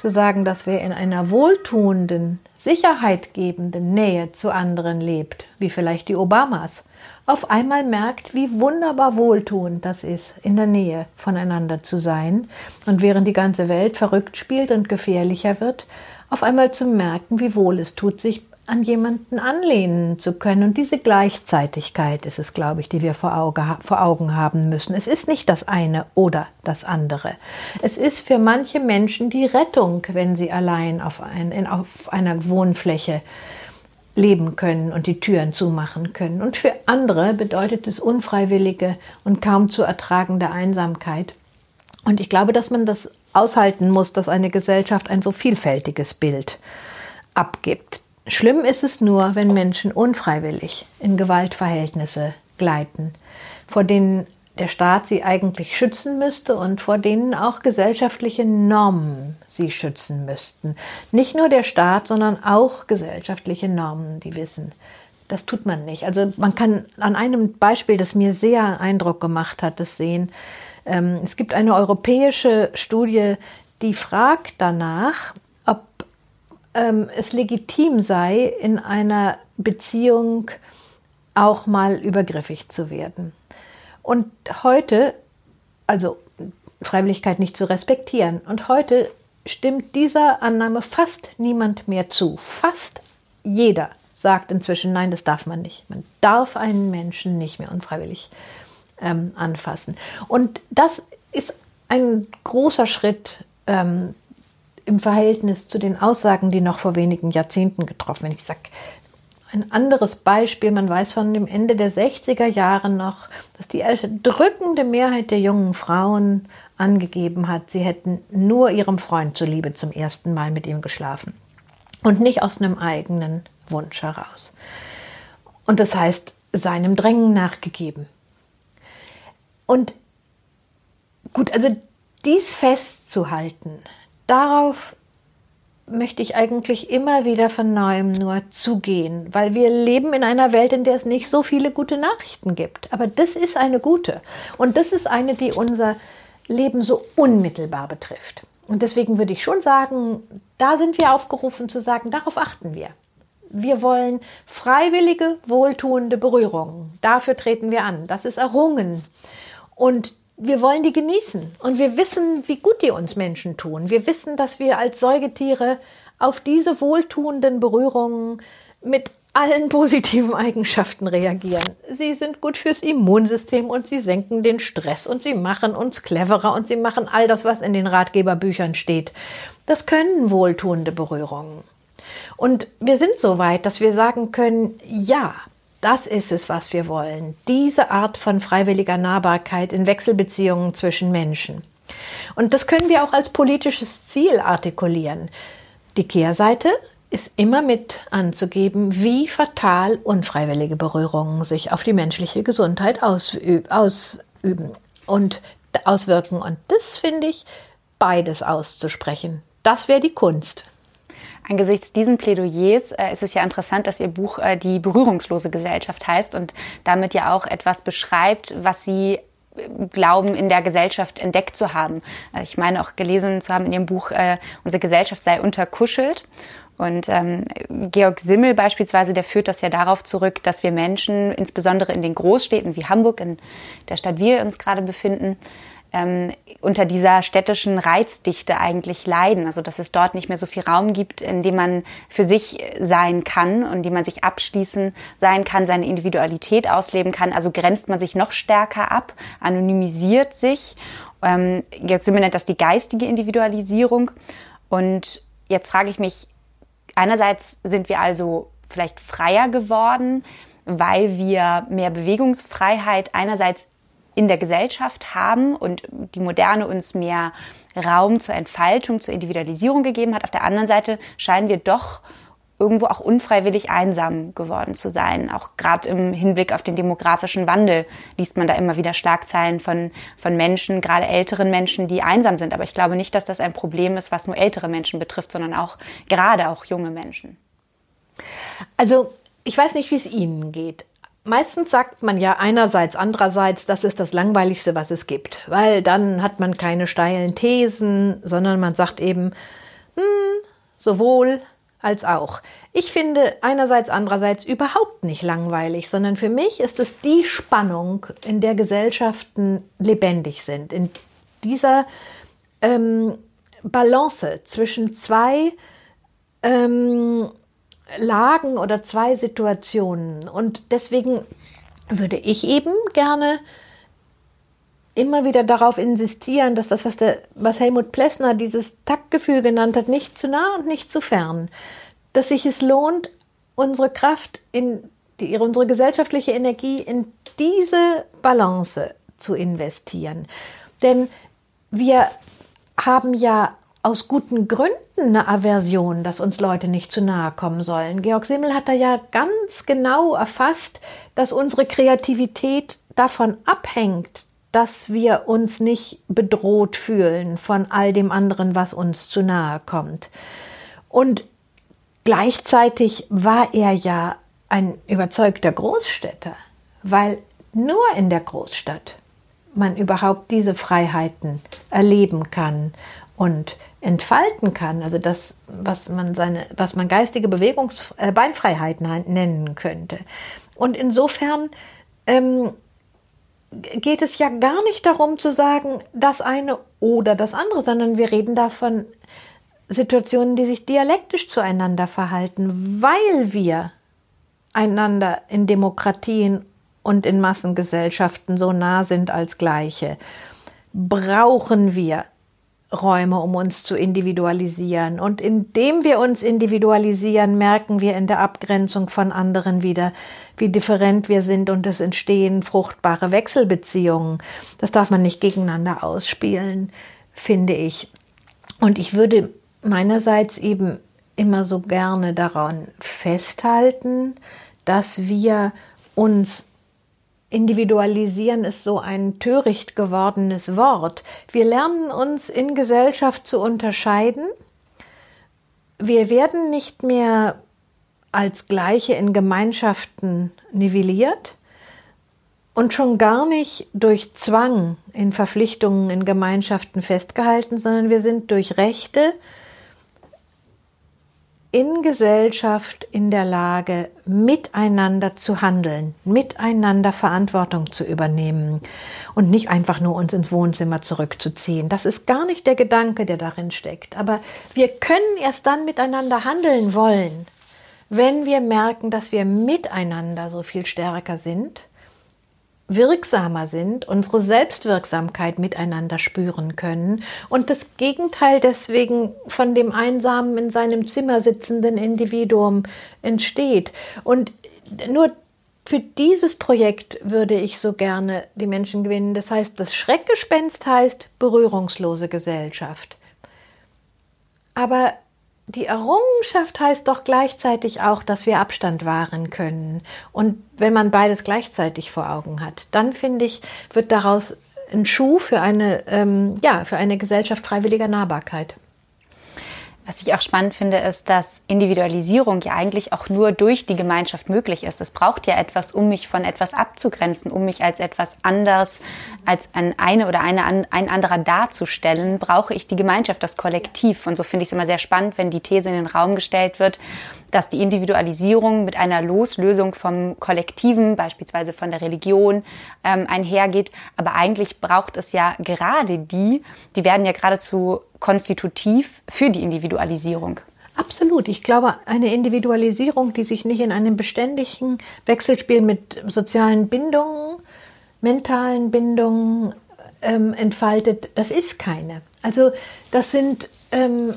zu sagen, dass wer in einer wohltuenden, sicherheitgebenden Nähe zu anderen lebt, wie vielleicht die Obamas, auf einmal merkt, wie wunderbar wohltuend das ist, in der Nähe voneinander zu sein und während die ganze Welt verrückt spielt und gefährlicher wird, auf einmal zu merken, wie wohl es tut, sich an jemanden anlehnen zu können. Und diese Gleichzeitigkeit ist es, glaube ich, die wir vor, Auge, vor, Augen haben müssen. Es ist nicht das eine oder das andere. Es ist für manche Menschen die Rettung, wenn sie allein auf, ein, auf einer Wohnfläche leben können und die Türen zumachen können. Und für andere bedeutet es unfreiwillige und kaum zu ertragende Einsamkeit. Und ich glaube, dass man das aushalten muss, dass eine Gesellschaft ein so vielfältiges Bild abgibt. Schlimm ist es nur, wenn Menschen unfreiwillig in Gewaltverhältnisse gleiten, vor denen der Staat sie eigentlich schützen müsste und vor denen auch gesellschaftliche Normen sie schützen müssten. Nicht nur der Staat, sondern auch gesellschaftliche Normen, die wissen, das tut man nicht. Also man kann an einem Beispiel, das mir sehr Eindruck gemacht hat, das sehen. Ähm, es gibt eine europäische Studie, die fragt danach, ob ähm, es legitim sei, in einer Beziehung auch mal übergriffig zu werden. Und heute, also Freiwilligkeit nicht zu respektieren, und heute stimmt dieser Annahme fast niemand mehr zu. Fast jeder sagt inzwischen, nein, das darf man nicht. Man darf einen Menschen nicht mehr unfreiwillig ähm, anfassen. Und das ist ein großer Schritt ähm, im Verhältnis zu den Aussagen, die noch vor wenigen Jahrzehnten getroffen werden. Ich sage ein anderes Beispiel, man weiß von dem Ende der 60er Jahre noch, dass die drückende Mehrheit der jungen Frauen angegeben hat, sie hätten nur ihrem Freund zuliebe zum ersten Mal mit ihm geschlafen und nicht aus einem eigenen Wunsch heraus. Und das heißt, seinem Drängen nachgegeben. Und gut, also dies festzuhalten, darauf möchte ich eigentlich immer wieder von neuem nur zugehen, weil wir leben in einer Welt, in der es nicht so viele gute Nachrichten gibt. Aber das ist eine gute. Und das ist eine, die unser Leben so unmittelbar betrifft. Und deswegen würde ich schon sagen, da sind wir aufgerufen zu sagen, darauf achten wir. Wir wollen freiwillige, wohltuende Berührungen. Dafür treten wir an. Das ist errungen. Und wir wollen die genießen und wir wissen, wie gut die uns Menschen tun. Wir wissen, dass wir als Säugetiere auf diese wohltuenden Berührungen mit allen positiven Eigenschaften reagieren. Sie sind gut fürs Immunsystem und sie senken den Stress und sie machen uns cleverer und sie machen all das, was in den Ratgeberbüchern steht. Das können wohltuende Berührungen. Und wir sind so weit, dass wir sagen können, ja, das ist es, was wir wollen. Diese Art von freiwilliger Nahbarkeit in Wechselbeziehungen zwischen Menschen. Und das können wir auch als politisches Ziel artikulieren. Die Kehrseite ist immer mit anzugeben, wie fatal unfreiwillige Berührungen sich auf die menschliche Gesundheit ausüben und auswirken. Und das finde ich, beides auszusprechen. Das wäre die Kunst. Angesichts diesen Plädoyers äh, ist es ja interessant, dass Ihr Buch äh, die berührungslose Gesellschaft heißt und damit ja auch etwas beschreibt, was Sie äh, glauben, in der Gesellschaft entdeckt zu haben. Äh, ich meine auch gelesen zu haben in Ihrem Buch, äh, unsere Gesellschaft sei unterkuschelt. Und ähm, Georg Simmel beispielsweise, der führt das ja darauf zurück, dass wir Menschen, insbesondere in den Großstädten wie Hamburg, in der Stadt, wir uns gerade befinden, ähm, unter dieser städtischen Reizdichte eigentlich leiden. Also dass es dort nicht mehr so viel Raum gibt, in dem man für sich sein kann und in dem man sich abschließen sein kann, seine Individualität ausleben kann. Also grenzt man sich noch stärker ab, anonymisiert sich. Ähm, jetzt sind wir nennt das die geistige Individualisierung. Und jetzt frage ich mich, einerseits sind wir also vielleicht freier geworden, weil wir mehr Bewegungsfreiheit einerseits in der Gesellschaft haben und die Moderne uns mehr Raum zur Entfaltung, zur Individualisierung gegeben hat. Auf der anderen Seite scheinen wir doch irgendwo auch unfreiwillig einsam geworden zu sein. Auch gerade im Hinblick auf den demografischen Wandel liest man da immer wieder Schlagzeilen von, von Menschen, gerade älteren Menschen, die einsam sind. Aber ich glaube nicht, dass das ein Problem ist, was nur ältere Menschen betrifft, sondern auch gerade auch junge Menschen. Also ich weiß nicht, wie es Ihnen geht. Meistens sagt man ja einerseits, andererseits, das ist das Langweiligste, was es gibt, weil dann hat man keine steilen Thesen, sondern man sagt eben, hm, sowohl als auch. Ich finde einerseits, andererseits überhaupt nicht langweilig, sondern für mich ist es die Spannung, in der Gesellschaften lebendig sind, in dieser ähm, Balance zwischen zwei ähm, Lagen oder zwei Situationen. Und deswegen würde ich eben gerne immer wieder darauf insistieren, dass das, was, der, was Helmut Plessner dieses Taktgefühl genannt hat, nicht zu nah und nicht zu fern, dass sich es lohnt, unsere Kraft in die, unsere gesellschaftliche Energie in diese Balance zu investieren. Denn wir haben ja aus guten Gründen eine Aversion, dass uns Leute nicht zu nahe kommen sollen. Georg Simmel hat da ja ganz genau erfasst, dass unsere Kreativität davon abhängt, dass wir uns nicht bedroht fühlen von all dem anderen, was uns zu nahe kommt. Und gleichzeitig war er ja ein überzeugter Großstädter, weil nur in der Großstadt man überhaupt diese Freiheiten erleben kann und entfalten kann, also das, was man seine, was man geistige Bewegungs äh, Beinfreiheit nennen könnte. Und insofern ähm, geht es ja gar nicht darum zu sagen, das eine oder das andere, sondern wir reden davon Situationen, die sich dialektisch zueinander verhalten, weil wir einander in Demokratien und in Massengesellschaften so nah sind als Gleiche, brauchen wir Räume, um uns zu individualisieren. Und indem wir uns individualisieren, merken wir in der Abgrenzung von anderen wieder, wie different wir sind und es entstehen fruchtbare Wechselbeziehungen. Das darf man nicht gegeneinander ausspielen, finde ich. Und ich würde meinerseits eben immer so gerne daran festhalten, dass wir uns Individualisieren ist so ein töricht gewordenes Wort. Wir lernen uns in Gesellschaft zu unterscheiden, wir werden nicht mehr als Gleiche in Gemeinschaften nivelliert und schon gar nicht durch Zwang in Verpflichtungen in Gemeinschaften festgehalten, sondern wir sind durch Rechte in Gesellschaft in der Lage, miteinander zu handeln, miteinander Verantwortung zu übernehmen und nicht einfach nur uns ins Wohnzimmer zurückzuziehen. Das ist gar nicht der Gedanke, der darin steckt. Aber wir können erst dann miteinander handeln wollen, wenn wir merken, dass wir miteinander so viel stärker sind wirksamer sind, unsere Selbstwirksamkeit miteinander spüren können und das Gegenteil deswegen von dem einsamen in seinem Zimmer sitzenden Individuum entsteht. Und nur für dieses Projekt würde ich so gerne die Menschen gewinnen. Das heißt, das Schreckgespenst heißt berührungslose Gesellschaft. Aber die Errungenschaft heißt doch gleichzeitig auch, dass wir Abstand wahren können. Und wenn man beides gleichzeitig vor Augen hat, dann finde ich, wird daraus ein Schuh für eine, ähm, ja, für eine Gesellschaft freiwilliger Nahbarkeit. Was ich auch spannend finde, ist, dass Individualisierung ja eigentlich auch nur durch die Gemeinschaft möglich ist. Es braucht ja etwas, um mich von etwas abzugrenzen, um mich als etwas anders, als ein eine oder eine, ein anderer darzustellen, brauche ich die Gemeinschaft, das Kollektiv. Und so finde ich es immer sehr spannend, wenn die These in den Raum gestellt wird, dass die Individualisierung mit einer Loslösung vom Kollektiven, beispielsweise von der Religion, ähm, einhergeht. Aber eigentlich braucht es ja gerade die, die werden ja geradezu konstitutiv für die Individualisierung. Absolut. Ich glaube, eine Individualisierung, die sich nicht in einem beständigen Wechselspiel mit sozialen Bindungen, mentalen Bindungen ähm, entfaltet, das ist keine. Also das sind ähm, äh,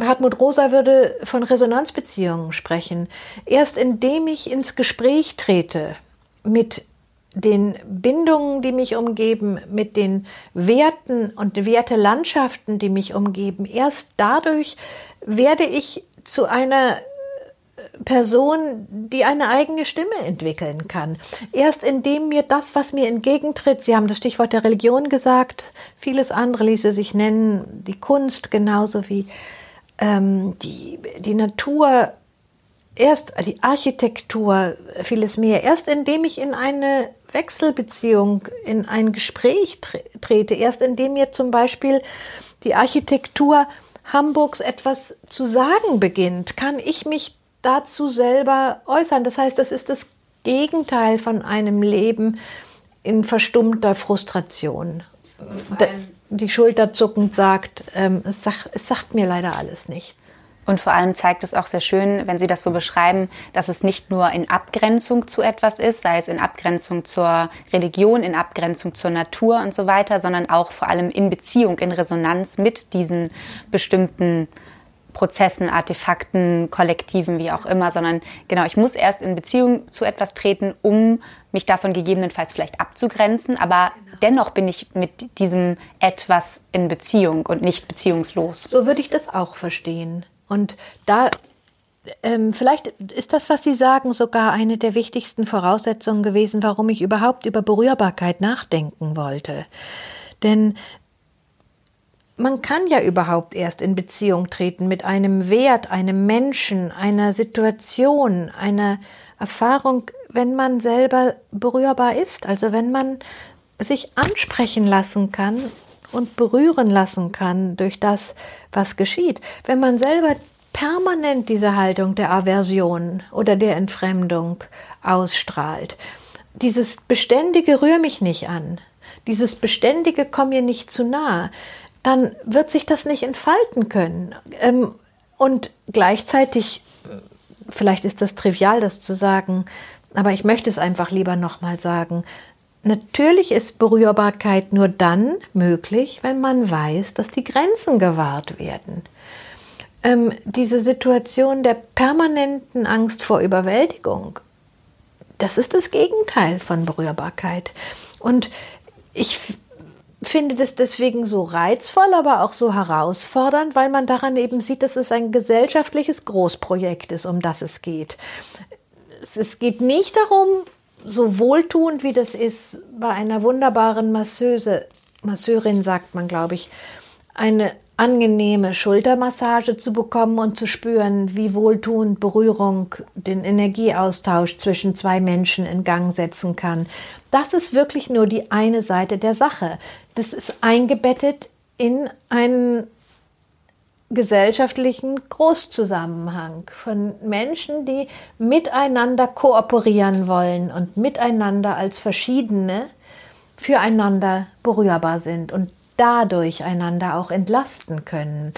Hartmut Rosa würde von Resonanzbeziehungen sprechen. Erst indem ich ins Gespräch trete mit den Bindungen, die mich umgeben, mit den Werten und Wertelandschaften, die mich umgeben, erst dadurch werde ich zu einer Person, die eine eigene Stimme entwickeln kann. Erst indem mir das, was mir entgegentritt, Sie haben das Stichwort der Religion gesagt, vieles andere ließe sich nennen, die Kunst genauso wie ähm, die, die Natur, erst die Architektur, vieles mehr. Erst indem ich in eine Wechselbeziehung, in ein Gespräch trete, erst indem mir zum Beispiel die Architektur Hamburgs etwas zu sagen beginnt, kann ich mich dazu selber äußern. Das heißt, das ist das Gegenteil von einem Leben in verstummter Frustration. Die Schulter zuckend sagt, ähm, es, sagt, es sagt mir leider alles nichts. Und vor allem zeigt es auch sehr schön, wenn Sie das so beschreiben, dass es nicht nur in Abgrenzung zu etwas ist, sei es in Abgrenzung zur Religion, in Abgrenzung zur Natur und so weiter, sondern auch vor allem in Beziehung, in Resonanz mit diesen bestimmten Prozessen, Artefakten, Kollektiven, wie auch immer, sondern genau, ich muss erst in Beziehung zu etwas treten, um mich davon gegebenenfalls vielleicht abzugrenzen, aber genau. dennoch bin ich mit diesem etwas in Beziehung und nicht beziehungslos. So würde ich das auch verstehen. Und da ähm, vielleicht ist das, was Sie sagen, sogar eine der wichtigsten Voraussetzungen gewesen, warum ich überhaupt über Berührbarkeit nachdenken wollte. Denn man kann ja überhaupt erst in Beziehung treten mit einem Wert, einem Menschen, einer Situation, einer Erfahrung, wenn man selber berührbar ist, also wenn man sich ansprechen lassen kann und berühren lassen kann durch das, was geschieht. Wenn man selber permanent diese Haltung der Aversion oder der Entfremdung ausstrahlt, dieses beständige rühr mich nicht an, dieses beständige komm mir nicht zu nah, dann wird sich das nicht entfalten können. Ähm, und gleichzeitig, vielleicht ist das trivial, das zu sagen, aber ich möchte es einfach lieber nochmal sagen. Natürlich ist Berührbarkeit nur dann möglich, wenn man weiß, dass die Grenzen gewahrt werden. Ähm, diese Situation der permanenten Angst vor Überwältigung, das ist das Gegenteil von Berührbarkeit. Und ich finde das deswegen so reizvoll, aber auch so herausfordernd, weil man daran eben sieht, dass es ein gesellschaftliches Großprojekt ist, um das es geht. Es geht nicht darum, so wohltuend wie das ist bei einer wunderbaren Masseuse, Masseurin sagt man, glaube ich, eine angenehme Schultermassage zu bekommen und zu spüren, wie wohltuend Berührung den Energieaustausch zwischen zwei Menschen in Gang setzen kann. Das ist wirklich nur die eine Seite der Sache. Das ist eingebettet in einen gesellschaftlichen Großzusammenhang von Menschen, die miteinander kooperieren wollen und miteinander als Verschiedene füreinander berührbar sind und dadurch einander auch entlasten können.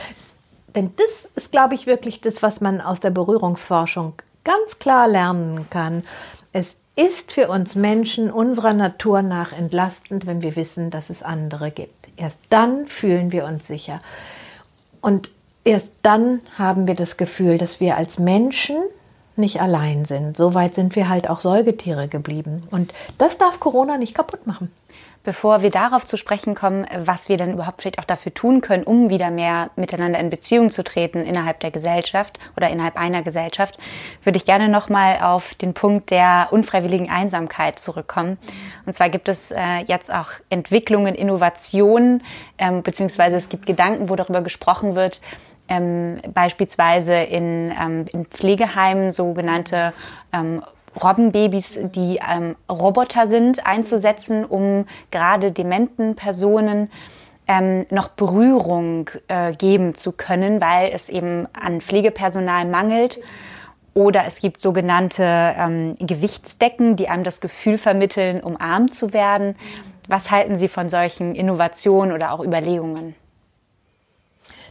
Denn das ist, glaube ich, wirklich das, was man aus der Berührungsforschung ganz klar lernen kann. Es ist für uns Menschen unserer Natur nach entlastend, wenn wir wissen, dass es andere gibt. Erst dann fühlen wir uns sicher. Und erst dann haben wir das Gefühl, dass wir als Menschen nicht allein sind. So weit sind wir halt auch Säugetiere geblieben. Und das darf Corona nicht kaputt machen. Bevor wir darauf zu sprechen kommen, was wir denn überhaupt vielleicht auch dafür tun können, um wieder mehr miteinander in Beziehung zu treten innerhalb der Gesellschaft oder innerhalb einer Gesellschaft, würde ich gerne nochmal auf den Punkt der unfreiwilligen Einsamkeit zurückkommen. Und zwar gibt es äh, jetzt auch Entwicklungen, Innovationen, ähm, beziehungsweise es gibt Gedanken, wo darüber gesprochen wird, ähm, beispielsweise in, ähm, in Pflegeheimen sogenannte ähm, Robbenbabys, die ähm, Roboter sind, einzusetzen, um gerade dementen Personen ähm, noch Berührung äh, geben zu können, weil es eben an Pflegepersonal mangelt. Oder es gibt sogenannte ähm, Gewichtsdecken, die einem das Gefühl vermitteln, umarmt zu werden. Was halten Sie von solchen Innovationen oder auch Überlegungen?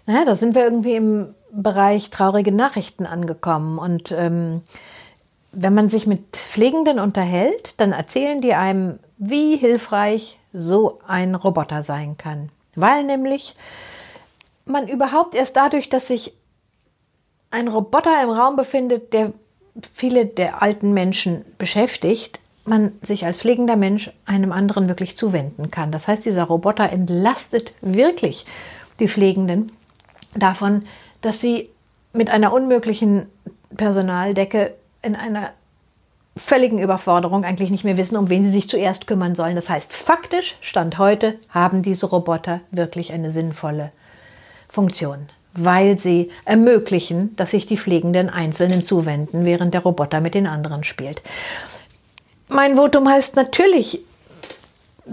Naja, da sind wir irgendwie im Bereich traurige Nachrichten angekommen. Und ähm, wenn man sich mit Pflegenden unterhält, dann erzählen die einem, wie hilfreich so ein Roboter sein kann. Weil nämlich man überhaupt erst dadurch, dass sich ein Roboter im Raum befindet, der viele der alten Menschen beschäftigt, man sich als pflegender Mensch einem anderen wirklich zuwenden kann. Das heißt, dieser Roboter entlastet wirklich die Pflegenden davon, dass sie mit einer unmöglichen Personaldecke in einer völligen Überforderung eigentlich nicht mehr wissen, um wen sie sich zuerst kümmern sollen. Das heißt, faktisch, Stand heute, haben diese Roboter wirklich eine sinnvolle Funktion, weil sie ermöglichen, dass sich die Pflegenden Einzelnen zuwenden, während der Roboter mit den anderen spielt. Mein Votum heißt natürlich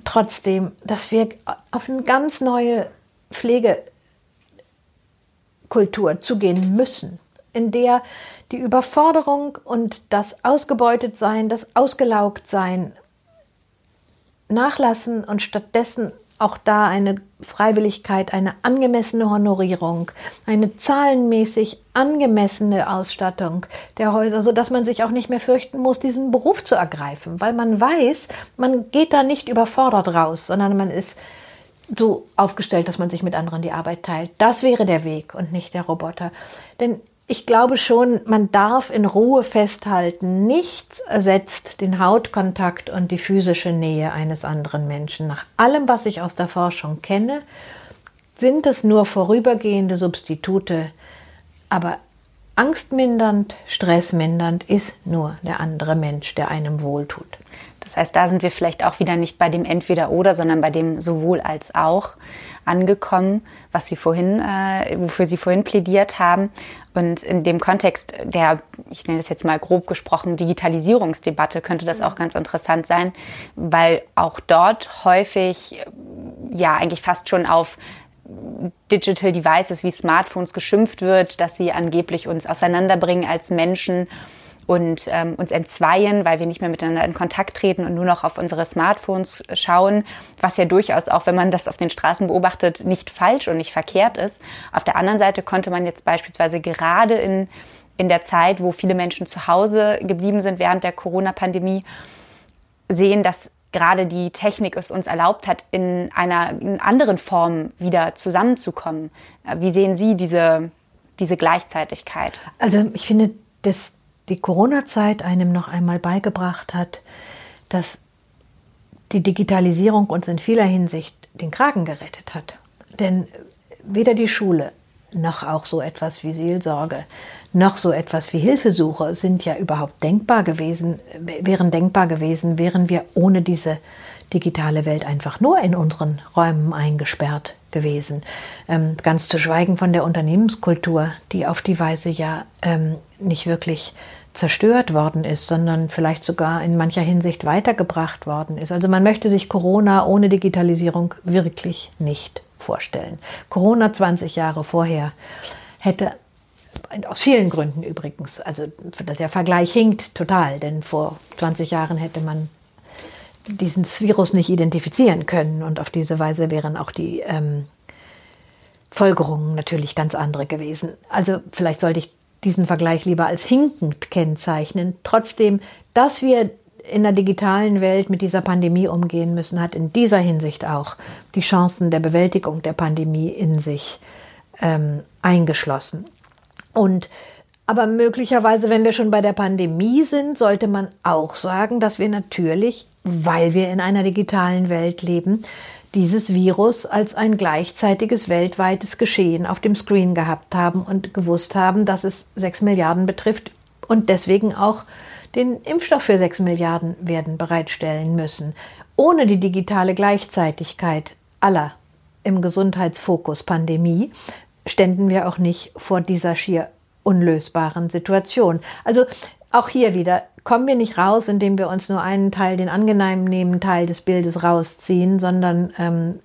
trotzdem, dass wir auf eine ganz neue Pflegekultur zugehen müssen, in der die Überforderung und das Ausgebeutetsein, das Ausgelaugtsein nachlassen und stattdessen auch da eine Freiwilligkeit, eine angemessene Honorierung, eine zahlenmäßig angemessene Ausstattung der Häuser, sodass man sich auch nicht mehr fürchten muss, diesen Beruf zu ergreifen, weil man weiß, man geht da nicht überfordert raus, sondern man ist so aufgestellt, dass man sich mit anderen die Arbeit teilt. Das wäre der Weg und nicht der Roboter. Denn ich glaube schon, man darf in Ruhe festhalten, nichts ersetzt den Hautkontakt und die physische Nähe eines anderen Menschen. Nach allem, was ich aus der Forschung kenne, sind es nur vorübergehende Substitute, aber angstmindernd, stressmindernd ist nur der andere Mensch, der einem wohltut. Das heißt, da sind wir vielleicht auch wieder nicht bei dem Entweder-Oder, sondern bei dem sowohl als auch angekommen, was Sie vorhin, äh, wofür Sie vorhin plädiert haben. Und in dem Kontext der, ich nenne das jetzt mal grob gesprochen, Digitalisierungsdebatte könnte das auch ganz interessant sein, weil auch dort häufig, ja, eigentlich fast schon auf Digital Devices wie Smartphones geschimpft wird, dass sie angeblich uns auseinanderbringen als Menschen und ähm, uns entzweien, weil wir nicht mehr miteinander in Kontakt treten und nur noch auf unsere Smartphones schauen, was ja durchaus auch, wenn man das auf den Straßen beobachtet, nicht falsch und nicht verkehrt ist. Auf der anderen Seite konnte man jetzt beispielsweise gerade in, in der Zeit, wo viele Menschen zu Hause geblieben sind während der Corona-Pandemie, sehen, dass gerade die Technik es uns erlaubt hat, in einer in anderen Form wieder zusammenzukommen. Wie sehen Sie diese, diese Gleichzeitigkeit? Also ich finde, das die Corona-Zeit einem noch einmal beigebracht hat, dass die Digitalisierung uns in vieler Hinsicht den Kragen gerettet hat. Denn weder die Schule noch auch so etwas wie Seelsorge, noch so etwas wie Hilfesuche sind ja überhaupt denkbar gewesen, wären denkbar gewesen, wären wir ohne diese digitale Welt einfach nur in unseren Räumen eingesperrt gewesen. Ähm, ganz zu schweigen von der Unternehmenskultur, die auf die Weise ja ähm, nicht wirklich zerstört worden ist, sondern vielleicht sogar in mancher Hinsicht weitergebracht worden ist. Also man möchte sich Corona ohne Digitalisierung wirklich nicht vorstellen. Corona 20 Jahre vorher hätte aus vielen Gründen übrigens, also der Vergleich hinkt total, denn vor 20 Jahren hätte man diesen Virus nicht identifizieren können und auf diese Weise wären auch die ähm, Folgerungen natürlich ganz andere gewesen. Also vielleicht sollte ich diesen Vergleich lieber als hinkend kennzeichnen. Trotzdem, dass wir in der digitalen Welt mit dieser Pandemie umgehen müssen, hat in dieser Hinsicht auch die Chancen der Bewältigung der Pandemie in sich ähm, eingeschlossen. Und aber möglicherweise, wenn wir schon bei der Pandemie sind, sollte man auch sagen, dass wir natürlich, weil wir in einer digitalen Welt leben, dieses Virus als ein gleichzeitiges weltweites Geschehen auf dem Screen gehabt haben und gewusst haben, dass es sechs Milliarden betrifft und deswegen auch den Impfstoff für sechs Milliarden werden bereitstellen müssen. Ohne die digitale Gleichzeitigkeit aller im Gesundheitsfokus Pandemie ständen wir auch nicht vor dieser schier unlösbaren Situation. Also auch hier wieder kommen wir nicht raus, indem wir uns nur einen Teil, den angenehmen nehmen, Teil des Bildes rausziehen, sondern ähm,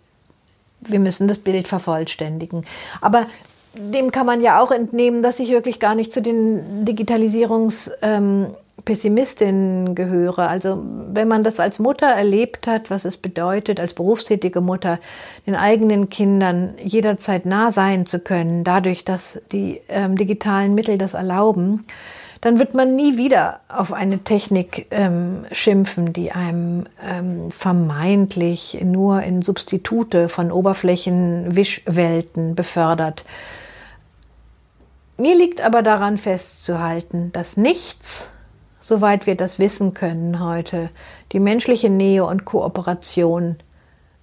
wir müssen das Bild vervollständigen. Aber dem kann man ja auch entnehmen, dass ich wirklich gar nicht zu den Digitalisierungs- ähm, Pessimistin gehöre. Also wenn man das als Mutter erlebt hat, was es bedeutet, als berufstätige Mutter den eigenen Kindern jederzeit nah sein zu können, dadurch, dass die ähm, digitalen Mittel das erlauben, dann wird man nie wieder auf eine Technik ähm, schimpfen, die einem ähm, vermeintlich nur in Substitute von Oberflächenwischwelten befördert. Mir liegt aber daran festzuhalten, dass nichts soweit wir das wissen können heute, die menschliche Nähe und Kooperation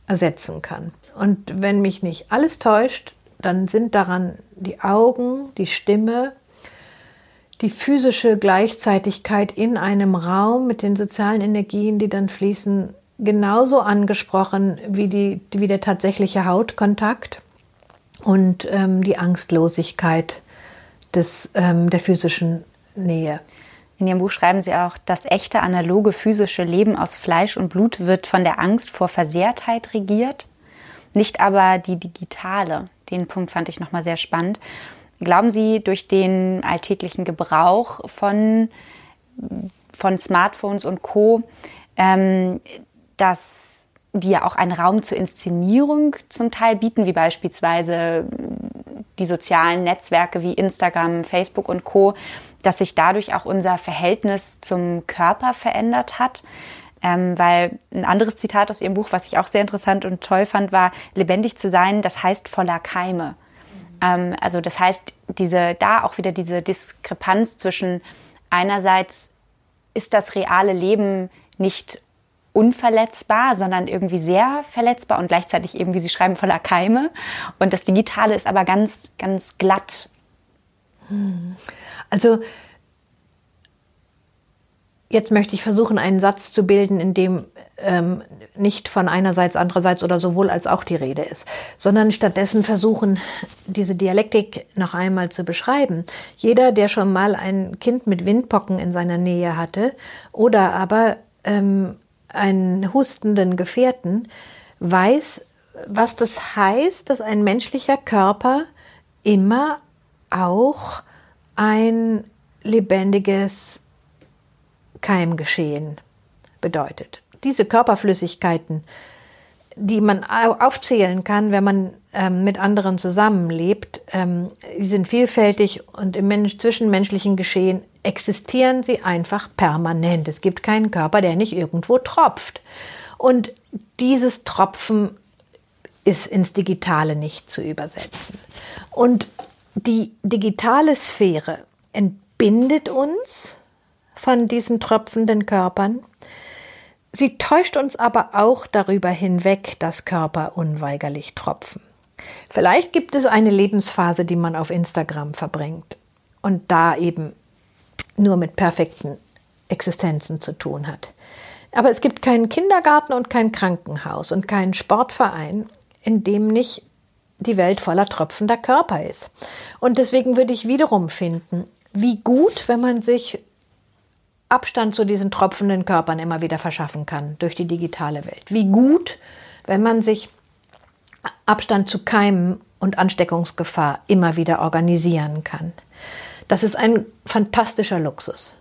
ersetzen kann. Und wenn mich nicht alles täuscht, dann sind daran die Augen, die Stimme, die physische Gleichzeitigkeit in einem Raum mit den sozialen Energien, die dann fließen, genauso angesprochen wie, die, wie der tatsächliche Hautkontakt und ähm, die Angstlosigkeit des, ähm, der physischen Nähe. In Ihrem Buch schreiben Sie auch, das echte analoge physische Leben aus Fleisch und Blut wird von der Angst vor Versehrtheit regiert, nicht aber die digitale. Den Punkt fand ich nochmal sehr spannend. Glauben Sie, durch den alltäglichen Gebrauch von, von Smartphones und Co., ähm, dass die ja auch einen Raum zur Inszenierung zum Teil bieten, wie beispielsweise die sozialen Netzwerke wie Instagram, Facebook und Co., dass sich dadurch auch unser Verhältnis zum Körper verändert hat. Ähm, weil ein anderes Zitat aus Ihrem Buch, was ich auch sehr interessant und toll fand, war, lebendig zu sein, das heißt voller Keime. Mhm. Ähm, also das heißt, diese, da auch wieder diese Diskrepanz zwischen einerseits ist das reale Leben nicht unverletzbar, sondern irgendwie sehr verletzbar und gleichzeitig eben, wie Sie schreiben, voller Keime. Und das Digitale ist aber ganz, ganz glatt. Hm. Also jetzt möchte ich versuchen, einen Satz zu bilden, in dem ähm, nicht von einerseits, andererseits oder sowohl als auch die Rede ist, sondern stattdessen versuchen, diese Dialektik noch einmal zu beschreiben. Jeder, der schon mal ein Kind mit Windpocken in seiner Nähe hatte oder aber ähm, einen hustenden Gefährten, weiß, was das heißt, dass ein menschlicher Körper immer auch ein lebendiges Keimgeschehen bedeutet. Diese Körperflüssigkeiten, die man aufzählen kann, wenn man ähm, mit anderen zusammenlebt, ähm, die sind vielfältig und im Mensch zwischenmenschlichen Geschehen existieren sie einfach permanent. Es gibt keinen Körper, der nicht irgendwo tropft. Und dieses Tropfen ist ins Digitale nicht zu übersetzen. Und die digitale Sphäre entbindet uns von diesen tropfenden Körpern. Sie täuscht uns aber auch darüber hinweg, dass Körper unweigerlich tropfen. Vielleicht gibt es eine Lebensphase, die man auf Instagram verbringt und da eben nur mit perfekten Existenzen zu tun hat. Aber es gibt keinen Kindergarten und kein Krankenhaus und keinen Sportverein, in dem nicht die Welt voller tropfender Körper ist. Und deswegen würde ich wiederum finden, wie gut, wenn man sich Abstand zu diesen tropfenden Körpern immer wieder verschaffen kann durch die digitale Welt. Wie gut, wenn man sich Abstand zu Keimen und Ansteckungsgefahr immer wieder organisieren kann. Das ist ein fantastischer Luxus.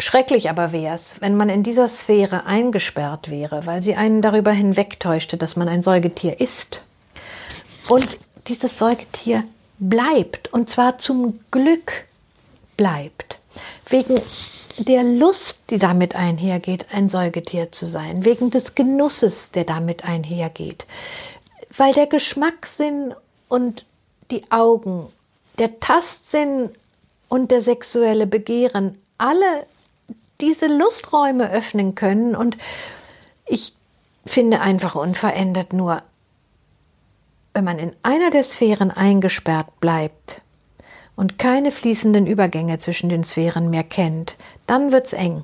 Schrecklich aber wäre es, wenn man in dieser Sphäre eingesperrt wäre, weil sie einen darüber hinwegtäuschte, dass man ein Säugetier ist. Und dieses Säugetier bleibt, und zwar zum Glück bleibt. Wegen der Lust, die damit einhergeht, ein Säugetier zu sein, wegen des Genusses, der damit einhergeht, weil der Geschmackssinn und die Augen, der Tastsinn und der sexuelle Begehren alle diese Lusträume öffnen können und ich finde einfach unverändert nur, wenn man in einer der Sphären eingesperrt bleibt, und keine fließenden Übergänge zwischen den Sphären mehr kennt, dann wird's eng.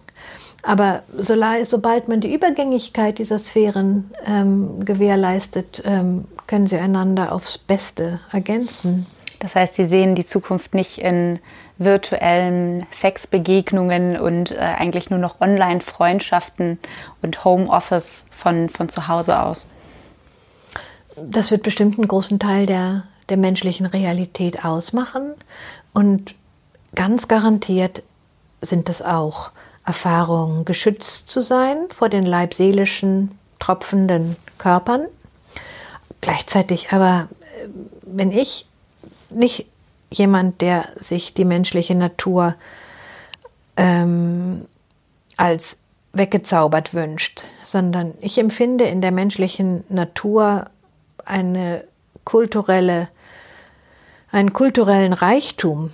Aber so, sobald man die Übergängigkeit dieser Sphären ähm, gewährleistet, ähm, können sie einander aufs Beste ergänzen. Das heißt, Sie sehen die Zukunft nicht in virtuellen Sexbegegnungen und äh, eigentlich nur noch Online-Freundschaften und Homeoffice von, von zu Hause aus. Das wird bestimmt einen großen Teil der, der menschlichen Realität ausmachen. Und ganz garantiert sind es auch Erfahrungen, geschützt zu sein vor den leibseelischen, tropfenden Körpern. Gleichzeitig aber äh, bin ich nicht jemand, der sich die menschliche Natur ähm, als weggezaubert wünscht, sondern ich empfinde in der menschlichen Natur eine kulturelle einen kulturellen Reichtum,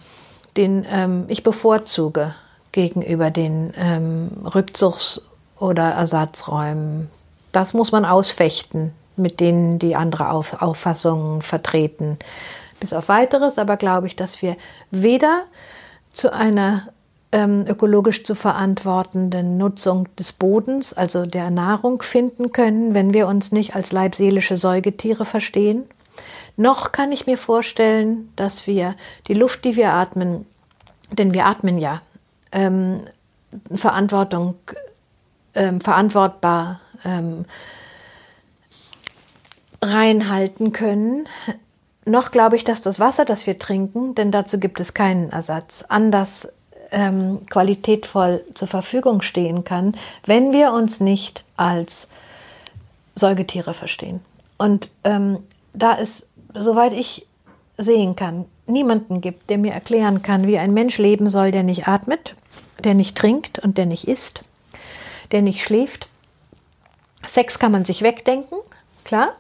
den ähm, ich bevorzuge gegenüber den ähm, Rückzugs- oder Ersatzräumen. Das muss man ausfechten, mit denen die andere Auf Auffassungen vertreten. Bis auf weiteres aber glaube ich, dass wir weder zu einer ähm, ökologisch zu verantwortenden Nutzung des Bodens, also der Nahrung, finden können, wenn wir uns nicht als leibseelische Säugetiere verstehen noch kann ich mir vorstellen, dass wir die Luft, die wir atmen, denn wir atmen ja, ähm, Verantwortung, ähm, verantwortbar ähm, reinhalten können. Noch glaube ich, dass das Wasser, das wir trinken, denn dazu gibt es keinen Ersatz, anders ähm, qualitätvoll zur Verfügung stehen kann, wenn wir uns nicht als Säugetiere verstehen. Und ähm, da ist soweit ich sehen kann, niemanden gibt, der mir erklären kann, wie ein Mensch leben soll, der nicht atmet, der nicht trinkt und der nicht isst, der nicht schläft. Sex kann man sich wegdenken, klar.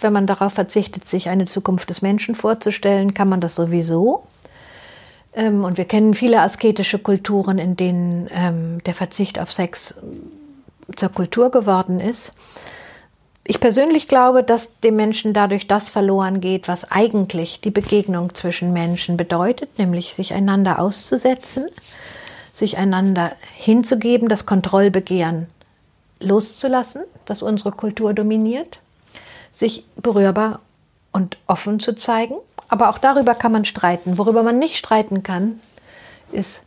Wenn man darauf verzichtet, sich eine Zukunft des Menschen vorzustellen, kann man das sowieso. Ähm, und wir kennen viele asketische Kulturen, in denen ähm, der Verzicht auf Sex zur Kultur geworden ist. Ich persönlich glaube, dass dem Menschen dadurch das verloren geht, was eigentlich die Begegnung zwischen Menschen bedeutet, nämlich sich einander auszusetzen, sich einander hinzugeben, das Kontrollbegehren loszulassen, das unsere Kultur dominiert, sich berührbar und offen zu zeigen. Aber auch darüber kann man streiten. Worüber man nicht streiten kann, ist,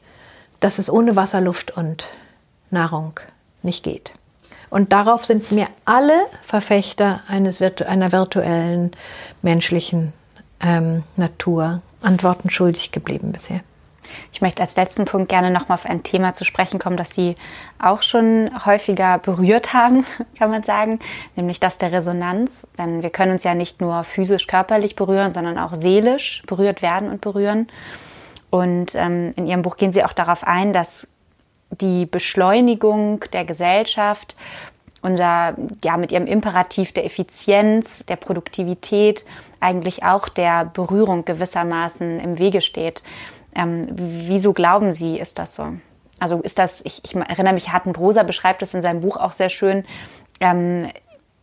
dass es ohne Wasser, Luft und Nahrung nicht geht. Und darauf sind mir alle Verfechter eines, einer virtuellen menschlichen ähm, Natur Antworten schuldig geblieben bisher. Ich möchte als letzten Punkt gerne nochmal auf ein Thema zu sprechen kommen, das Sie auch schon häufiger berührt haben, kann man sagen, nämlich das der Resonanz. Denn wir können uns ja nicht nur physisch, körperlich berühren, sondern auch seelisch berührt werden und berühren. Und ähm, in Ihrem Buch gehen Sie auch darauf ein, dass die Beschleunigung der Gesellschaft, unser, ja, mit ihrem Imperativ der Effizienz, der Produktivität, eigentlich auch der Berührung gewissermaßen im Wege steht. Ähm, wieso glauben Sie, ist das so? Also ist das, ich, ich erinnere mich, Harten Brosa beschreibt es in seinem Buch auch sehr schön, ähm,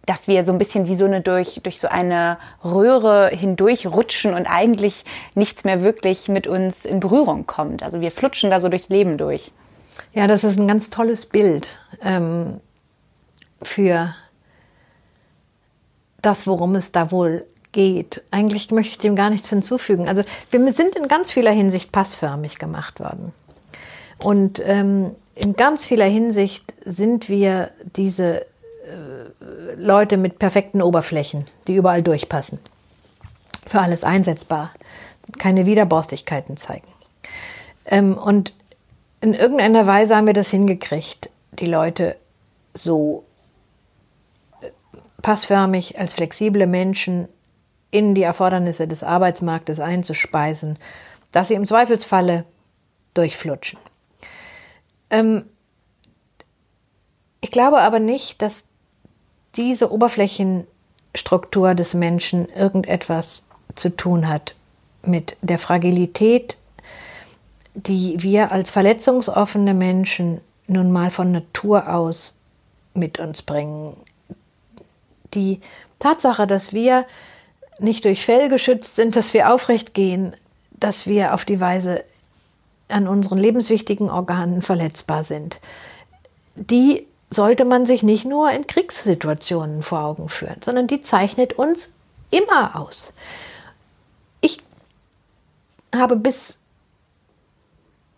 dass wir so ein bisschen wie so eine durch, durch so eine Röhre hindurch rutschen und eigentlich nichts mehr wirklich mit uns in Berührung kommt. Also wir flutschen da so durchs Leben durch. Ja, das ist ein ganz tolles Bild ähm, für das, worum es da wohl geht. Eigentlich möchte ich dem gar nichts hinzufügen. Also wir sind in ganz vieler Hinsicht passförmig gemacht worden. Und ähm, in ganz vieler Hinsicht sind wir diese äh, Leute mit perfekten Oberflächen, die überall durchpassen. Für alles einsetzbar, keine Widerborstigkeiten zeigen. Ähm, und in irgendeiner Weise haben wir das hingekriegt, die Leute so äh, passförmig als flexible Menschen in die Erfordernisse des Arbeitsmarktes einzuspeisen, dass sie im Zweifelsfalle durchflutschen. Ähm, ich glaube aber nicht, dass diese Oberflächenstruktur des Menschen irgendetwas zu tun hat mit der Fragilität, die wir als verletzungsoffene Menschen nun mal von Natur aus mit uns bringen. Die Tatsache, dass wir nicht durch Fell geschützt sind, dass wir aufrecht gehen, dass wir auf die Weise an unseren lebenswichtigen Organen verletzbar sind. Die sollte man sich nicht nur in Kriegssituationen vor Augen führen, sondern die zeichnet uns immer aus. Ich habe bis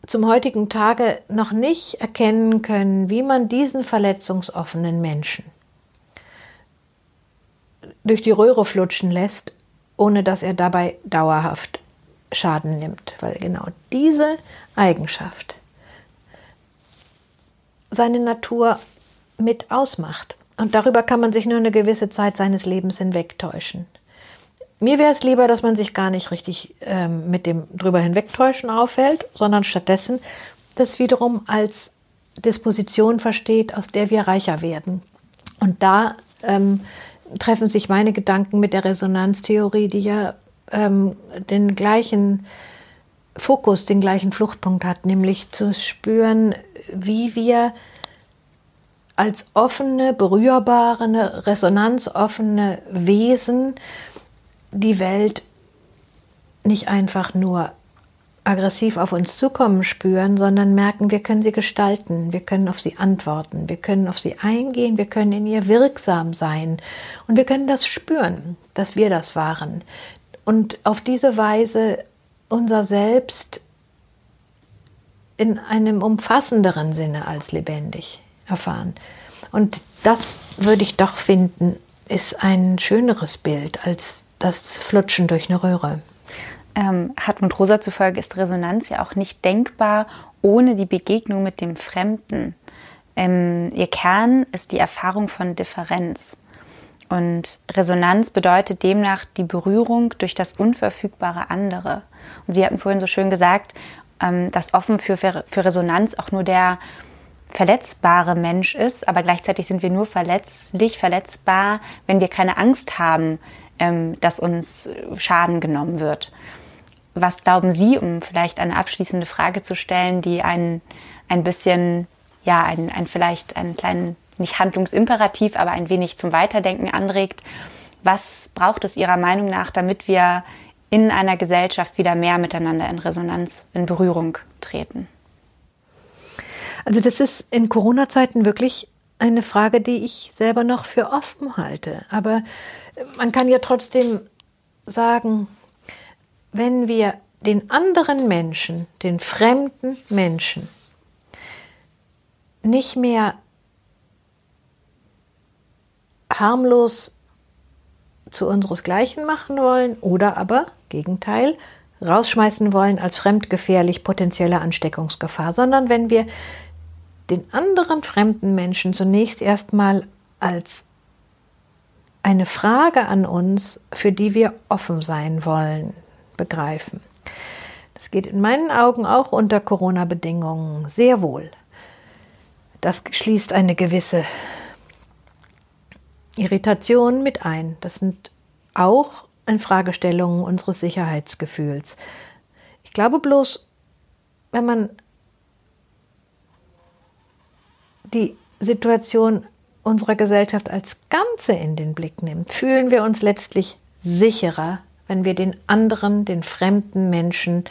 zum heutigen Tage noch nicht erkennen können, wie man diesen verletzungsoffenen Menschen durch die Röhre flutschen lässt, ohne dass er dabei dauerhaft Schaden nimmt, weil genau diese Eigenschaft seine Natur mit ausmacht. Und darüber kann man sich nur eine gewisse Zeit seines Lebens hinwegtäuschen. Mir wäre es lieber, dass man sich gar nicht richtig ähm, mit dem drüber hinwegtäuschen aufhält, sondern stattdessen das wiederum als Disposition versteht, aus der wir reicher werden. Und da ähm, treffen sich meine Gedanken mit der Resonanztheorie, die ja ähm, den gleichen Fokus, den gleichen Fluchtpunkt hat, nämlich zu spüren, wie wir als offene, berührbare, resonanzoffene Wesen die Welt nicht einfach nur aggressiv auf uns zukommen spüren, sondern merken, wir können sie gestalten, wir können auf sie antworten, wir können auf sie eingehen, wir können in ihr wirksam sein und wir können das spüren, dass wir das waren und auf diese Weise unser Selbst in einem umfassenderen Sinne als lebendig erfahren. Und das würde ich doch finden, ist ein schöneres Bild als das Flutschen durch eine Röhre. Ähm, Hartmut Rosa zufolge ist Resonanz ja auch nicht denkbar ohne die Begegnung mit dem Fremden. Ähm, ihr Kern ist die Erfahrung von Differenz. Und Resonanz bedeutet demnach die Berührung durch das unverfügbare andere. Und Sie hatten vorhin so schön gesagt, ähm, dass offen für, für Resonanz auch nur der verletzbare Mensch ist, aber gleichzeitig sind wir nur verletzlich, verletzbar, wenn wir keine Angst haben, ähm, dass uns Schaden genommen wird. Was glauben Sie, um vielleicht eine abschließende Frage zu stellen, die einen ein bisschen, ja, ein, ein vielleicht einen kleinen nicht handlungsimperativ, aber ein wenig zum Weiterdenken anregt. Was braucht es Ihrer Meinung nach, damit wir in einer Gesellschaft wieder mehr miteinander in Resonanz, in Berührung treten? Also das ist in Corona-Zeiten wirklich eine Frage, die ich selber noch für offen halte. Aber man kann ja trotzdem sagen, wenn wir den anderen Menschen, den fremden Menschen, nicht mehr harmlos zu unseresgleichen machen wollen oder aber, Gegenteil, rausschmeißen wollen als fremdgefährlich potenzielle Ansteckungsgefahr, sondern wenn wir den anderen fremden Menschen zunächst erstmal als eine Frage an uns, für die wir offen sein wollen, begreifen. Das geht in meinen Augen auch unter Corona-Bedingungen sehr wohl. Das schließt eine gewisse Irritationen mit ein. Das sind auch Fragestellungen unseres Sicherheitsgefühls. Ich glaube bloß, wenn man die Situation unserer Gesellschaft als Ganze in den Blick nimmt, fühlen wir uns letztlich sicherer, wenn wir den anderen, den fremden Menschen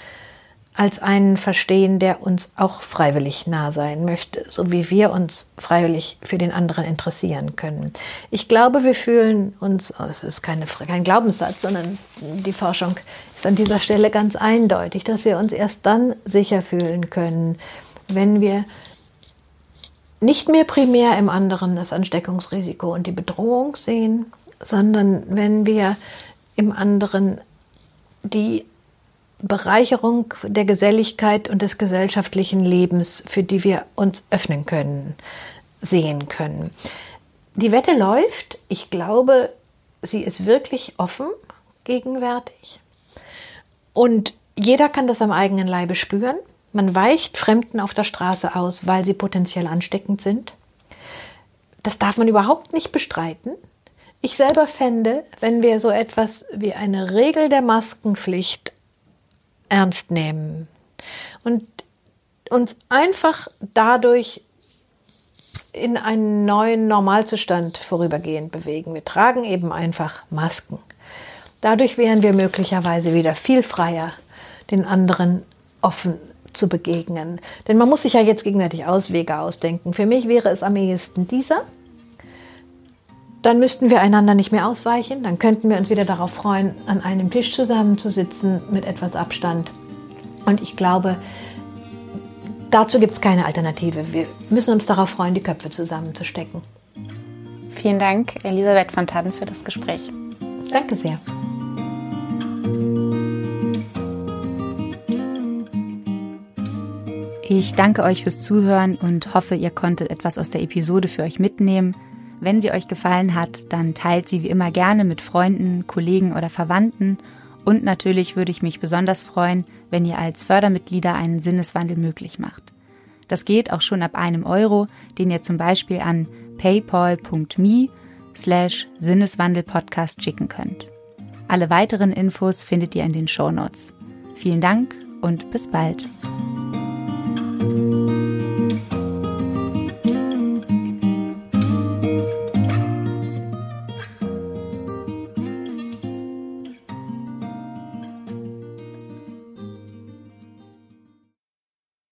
als einen verstehen, der uns auch freiwillig nah sein möchte, so wie wir uns freiwillig für den anderen interessieren können. Ich glaube, wir fühlen uns, oh, es ist keine, kein Glaubenssatz, sondern die Forschung ist an dieser Stelle ganz eindeutig, dass wir uns erst dann sicher fühlen können, wenn wir nicht mehr primär im anderen das Ansteckungsrisiko und die Bedrohung sehen, sondern wenn wir im anderen die Bereicherung der Geselligkeit und des gesellschaftlichen Lebens, für die wir uns öffnen können, sehen können. Die Wette läuft. Ich glaube, sie ist wirklich offen gegenwärtig. Und jeder kann das am eigenen Leibe spüren. Man weicht Fremden auf der Straße aus, weil sie potenziell ansteckend sind. Das darf man überhaupt nicht bestreiten. Ich selber fände, wenn wir so etwas wie eine Regel der Maskenpflicht ernst nehmen und uns einfach dadurch in einen neuen Normalzustand vorübergehend bewegen. Wir tragen eben einfach Masken. Dadurch wären wir möglicherweise wieder viel freier, den anderen offen zu begegnen. Denn man muss sich ja jetzt gegenwärtig Auswege ausdenken. Für mich wäre es am ehesten dieser. Dann müssten wir einander nicht mehr ausweichen. Dann könnten wir uns wieder darauf freuen, an einem Tisch zusammenzusitzen mit etwas Abstand. Und ich glaube, dazu gibt es keine Alternative. Wir müssen uns darauf freuen, die Köpfe zusammenzustecken. Vielen Dank, Elisabeth von Taden, für das Gespräch. Danke sehr. Ich danke euch fürs Zuhören und hoffe, ihr konntet etwas aus der Episode für euch mitnehmen. Wenn sie euch gefallen hat, dann teilt sie wie immer gerne mit Freunden, Kollegen oder Verwandten. Und natürlich würde ich mich besonders freuen, wenn ihr als Fördermitglieder einen Sinneswandel möglich macht. Das geht auch schon ab einem Euro, den ihr zum Beispiel an paypal.me slash Sinneswandelpodcast schicken könnt. Alle weiteren Infos findet ihr in den Show Notes. Vielen Dank und bis bald.